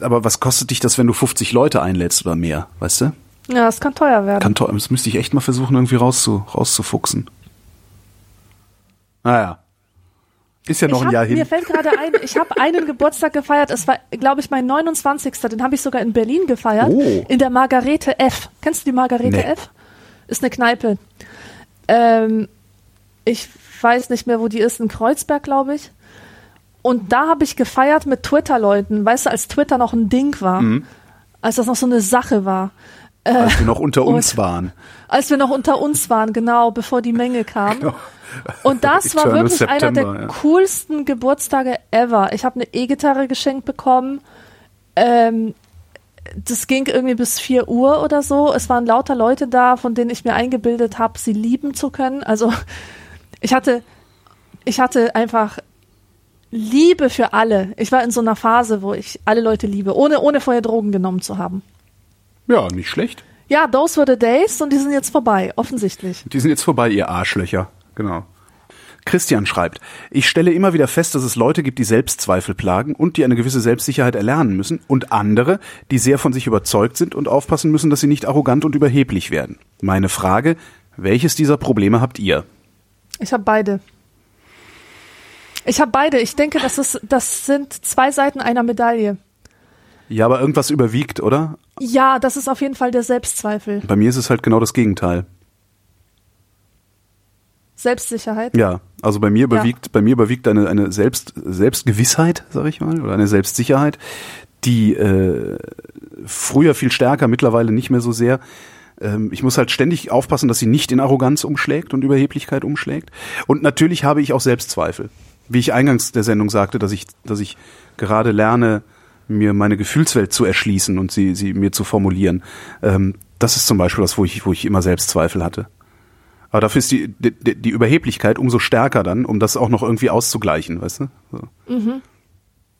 aber was kostet dich das, wenn du 50 Leute einlädst oder mehr, weißt du? Ja, das kann teuer werden. Kann teuer, das müsste ich echt mal versuchen, irgendwie rauszu, rauszufuchsen. Naja. Ist ja noch ich ein hab, Jahr hin. Mir fällt gerade ein, ich habe einen Geburtstag gefeiert. Es war, glaube ich, mein 29. Den habe ich sogar in Berlin gefeiert. Oh. In der Margarete F. Kennst du die Margarete Nee. F? Ist eine Kneipe. Ähm, ich weiß nicht mehr, wo die ist. In Kreuzberg, glaube ich. Und da habe ich gefeiert mit Twitter-Leuten. Weißt du, als Twitter noch ein Ding war. Mhm. Als das noch so eine Sache war. als wir noch unter uns waren. Als wir noch unter uns waren, genau, bevor die Menge kam. Und das war wirklich einer der September, ja. coolsten Geburtstage ever. Ich habe eine E-Gitarre geschenkt bekommen. Ähm, das ging irgendwie bis 4 Uhr oder so. Es waren lauter Leute da, von denen ich mir eingebildet habe, sie lieben zu können. Also ich hatte, ich hatte einfach Liebe für alle. Ich war in so einer Phase, wo ich alle Leute liebe, ohne, ohne vorher Drogen genommen zu haben. Ja, nicht schlecht. Ja, those were the days und die sind jetzt vorbei, offensichtlich. Die sind jetzt vorbei, ihr Arschlöcher. Genau. Christian schreibt, ich stelle immer wieder fest, dass es Leute gibt, die Selbstzweifel plagen und die eine gewisse Selbstsicherheit erlernen müssen und andere, die sehr von sich überzeugt sind und aufpassen müssen, dass sie nicht arrogant und überheblich werden. Meine Frage, welches dieser Probleme habt ihr? Ich habe beide. Ich habe beide. Ich denke, das, ist, das sind zwei Seiten einer Medaille. Ja, aber irgendwas überwiegt, oder? Ja, das ist auf jeden Fall der Selbstzweifel. Bei mir ist es halt genau das Gegenteil. Selbstsicherheit. Ja, also bei mir überwiegt, bei mir überwiegt eine, eine Selbst, Selbstgewissheit, sag ich mal, oder eine Selbstsicherheit, die äh, früher viel stärker, mittlerweile nicht mehr so sehr. Ähm, ich muss halt ständig aufpassen, dass sie nicht in Arroganz umschlägt und Überheblichkeit umschlägt. Und natürlich habe ich auch Selbstzweifel. Wie ich eingangs der Sendung sagte, dass ich, dass ich gerade lerne, mir meine Gefühlswelt zu erschließen und sie, sie mir zu formulieren. Ähm, das ist zum Beispiel das, wo ich, wo ich immer Selbstzweifel hatte. Aber dafür ist die, die, die Überheblichkeit umso stärker dann, um das auch noch irgendwie auszugleichen, weißt du? So.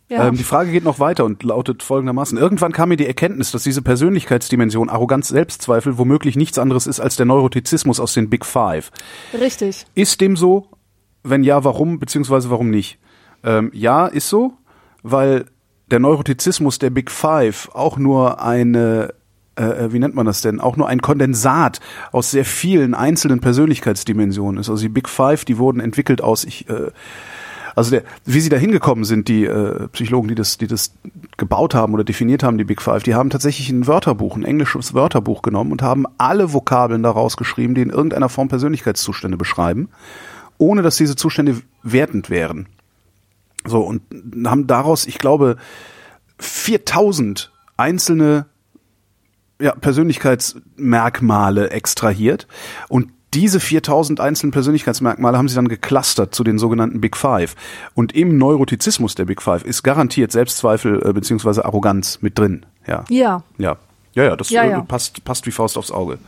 Ja. Ähm, die Frage geht noch weiter und lautet folgendermaßen. Irgendwann kam mir die Erkenntnis, dass diese Persönlichkeitsdimension Arroganz, Selbstzweifel womöglich nichts anderes ist als der Neurotizismus aus den Big Five. Richtig. Ist dem so? Wenn ja, warum, beziehungsweise warum nicht? Ähm, ja, ist so, weil der Neurotizismus der Big Five auch nur eine, äh, wie nennt man das denn, auch nur ein Kondensat aus sehr vielen einzelnen Persönlichkeitsdimensionen ist. Also die Big Five, die wurden entwickelt aus, ich, äh, also der, wie sie da hingekommen sind, die äh, Psychologen, die das, die das gebaut haben oder definiert haben, die Big Five, die haben tatsächlich ein Wörterbuch, ein englisches Wörterbuch genommen und haben alle Vokabeln daraus geschrieben, die in irgendeiner Form Persönlichkeitszustände beschreiben, ohne dass diese Zustände wertend wären. So, und haben daraus, ich glaube, 4000 einzelne ja, Persönlichkeitsmerkmale extrahiert und diese 4000 einzelnen Persönlichkeitsmerkmale haben sie dann geclustert zu den sogenannten Big Five. Und im Neurotizismus der Big Five ist garantiert Selbstzweifel äh, beziehungsweise Arroganz mit drin. Ja. Ja. Ja. Ja, ja, das Ja, äh, ja. passt, passt wie Faust aufs Auge.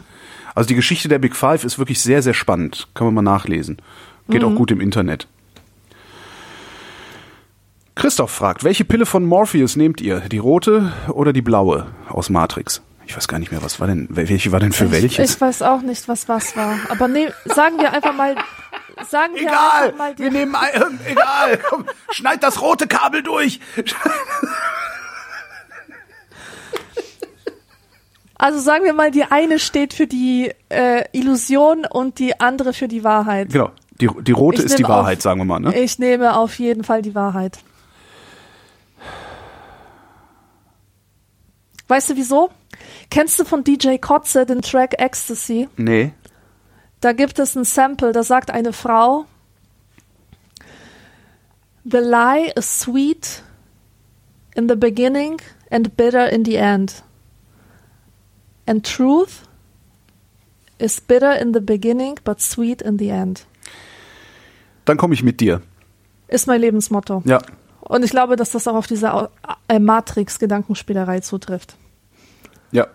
Also die Geschichte der Big Five ist wirklich sehr, sehr spannend. Kann man mal nachlesen. Geht Mhm. auch gut im Internet. Christoph fragt, welche Pille von Morpheus nehmt ihr? Die rote oder die blaue aus Matrix? Ich weiß gar nicht mehr, was war denn, welche war denn für Ich, welches? ich weiß auch nicht, was was war. Aber nee, sagen wir einfach mal, sagen wir egal, einfach mal die, wir nehmen ein, egal, komm, schneid das rote Kabel durch. Also sagen wir mal, die eine steht für die äh, Illusion und die andere für die Wahrheit. Genau, die, die rote Ich ist die Wahrheit, auf- sagen wir mal, ne? Ich nehme auf jeden Fall die Wahrheit. Weißt du wieso? Kennst du von DJ Kotze den Track Ecstasy? Nee. Da gibt es ein Sample, da sagt eine Frau, The lie is sweet in the beginning and bitter in the end. And truth is bitter in the beginning but sweet in the end. Dann komme ich mit dir. Ist mein Lebensmotto. Ja. Und ich glaube, dass das auch auf diese äh, Matrix-Gedankenspielerei zutrifft. Ja.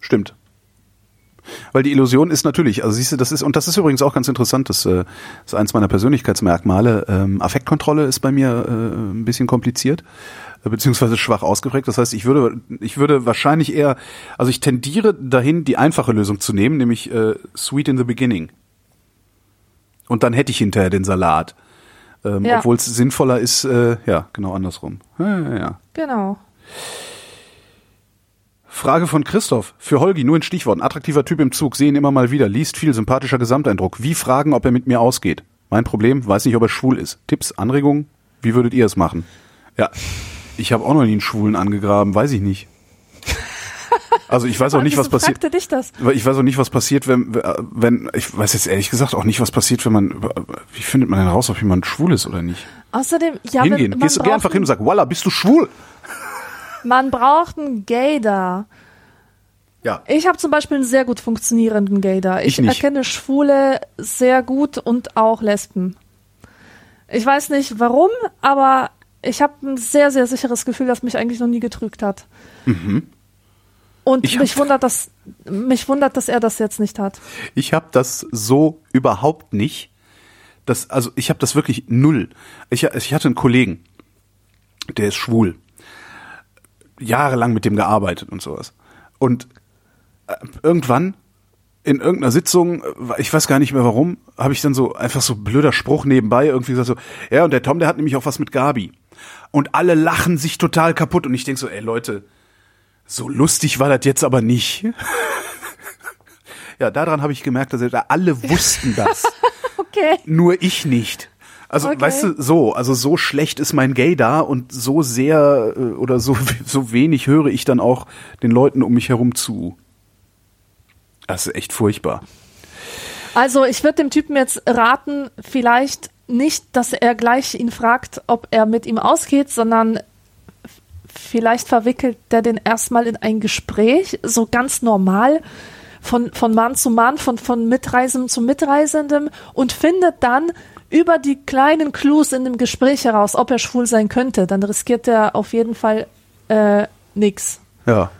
Stimmt. Weil die Illusion ist natürlich, also siehst du, das ist, und das ist übrigens auch ganz interessant, das äh, ist eins meiner Persönlichkeitsmerkmale. Ähm, Affektkontrolle ist bei mir äh, ein bisschen kompliziert, äh, beziehungsweise schwach ausgeprägt. Das heißt, ich würde, ich würde wahrscheinlich eher, also ich tendiere dahin, die einfache Lösung zu nehmen, nämlich äh, Sweet in the Beginning. Und dann hätte ich hinterher den Salat. Ähm, Ja. Obwohl es sinnvoller ist, äh, ja, genau andersrum. Ja, ja, ja. Genau. Frage von Christoph. Für Holgi, nur in Stichworten. Attraktiver Typ im Zug, sehen immer mal wieder, liest viel, sympathischer Gesamteindruck. Wie fragen, ob er mit mir ausgeht? Mein Problem, weiß nicht, ob er schwul ist. Tipps, Anregungen? Wie würdet ihr es machen? Ja, ich habe auch noch nie einen Schwulen angegraben, weiß ich nicht. Also ich weiß auch nicht, was passiert. dich das? Ich weiß auch nicht, was passiert, wenn, wenn, ich weiß jetzt ehrlich gesagt auch nicht, was passiert, wenn man, wie findet man denn raus, ob jemand schwul ist oder nicht? Außerdem, ja, Hingehen. man, Gehst du einfach hin und sag, Walla, bist du schwul? Man braucht einen Gaydar. Ja. Ich habe zum Beispiel einen sehr gut funktionierenden Gaydar. Ich, Ich erkenne Schwule sehr gut und auch Lesben. Ich weiß nicht warum, aber ich habe ein sehr, sehr sicheres Gefühl, das mich eigentlich noch nie getrügt hat. Und Mhm. Ich mich wundert, dass mich wundert, dass er das jetzt nicht hat. Ich habe das so überhaupt nicht. Das, also ich habe das wirklich null. Ich, ich hatte einen Kollegen, der ist schwul. Jahrelang mit dem gearbeitet und sowas. Und äh, irgendwann in irgendeiner Sitzung, äh, ich weiß gar nicht mehr warum, habe ich dann so einfach so blöder Spruch nebenbei irgendwie gesagt so, ja und der Tom, der hat nämlich auch was mit Gabi. Und alle lachen sich total kaputt und ich denk so, ey Leute, so lustig war das jetzt aber nicht. ja, daran habe ich gemerkt, dass alle wussten das, Okay. nur ich nicht. Also, Okay. weißt du, so, also so schlecht ist mein Gay da und so sehr äh, oder so, so wenig höre ich dann auch den Leuten um mich herum zu. Das ist echt furchtbar. Also ich würde dem Typen jetzt raten, vielleicht nicht, dass er gleich ihn fragt, ob er mit ihm ausgeht, sondern vielleicht verwickelt der den erstmal in ein Gespräch, so ganz normal, von, von Mann zu Mann, von, von Mitreisendem zu Mitreisendem und findet dann über die kleinen Clues in dem Gespräch heraus, ob er schwul sein könnte. Dann riskiert er auf jeden Fall äh, nix. Ja.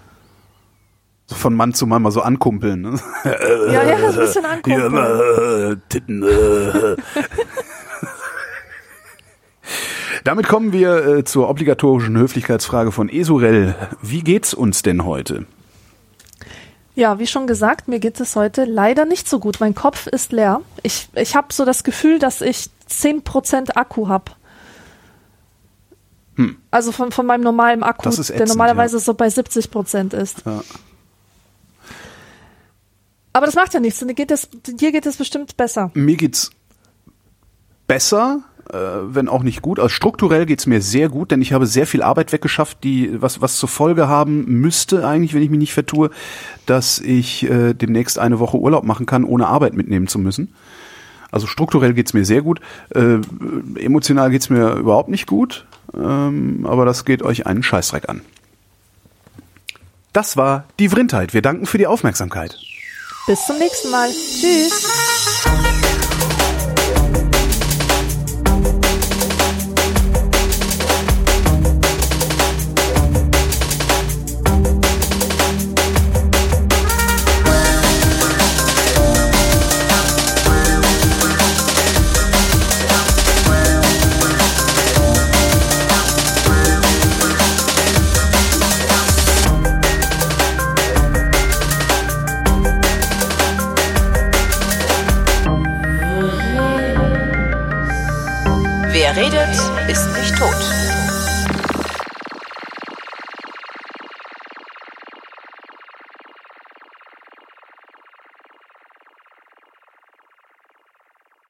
So von Mann zu Mann mal so ankumpeln. Ne? Ja, ja, ein bisschen Hier, angucken. äh, Titten. Äh. Damit kommen wir äh, zur obligatorischen Höflichkeitsfrage von Esurel. Wie geht's uns denn heute? Ja, wie schon gesagt, mir geht es heute leider nicht so gut. Mein Kopf ist leer. Ich, ich habe so das Gefühl, dass ich 10% Akku habe. Also von, von meinem normalen Akku, Hm. Ist der ätzend, normalerweise so bei 70% ist. Ja. Aber das macht ja nichts. Dir geht es, dir geht es bestimmt besser. Mir geht's besser, äh, wenn auch nicht gut. Also strukturell geht's mir sehr gut, denn ich habe sehr viel Arbeit weggeschafft, die was was zur Folge haben müsste eigentlich, wenn ich mich nicht vertue, dass ich äh, demnächst eine Woche Urlaub machen kann, ohne Arbeit mitnehmen zu müssen. Also strukturell geht's mir sehr gut. Äh, emotional geht's mir überhaupt nicht gut, ähm, aber das geht euch einen Scheißdreck an. Das war die Vrindheit. Wir danken für die Aufmerksamkeit. Bis zum nächsten Mal. Tschüss.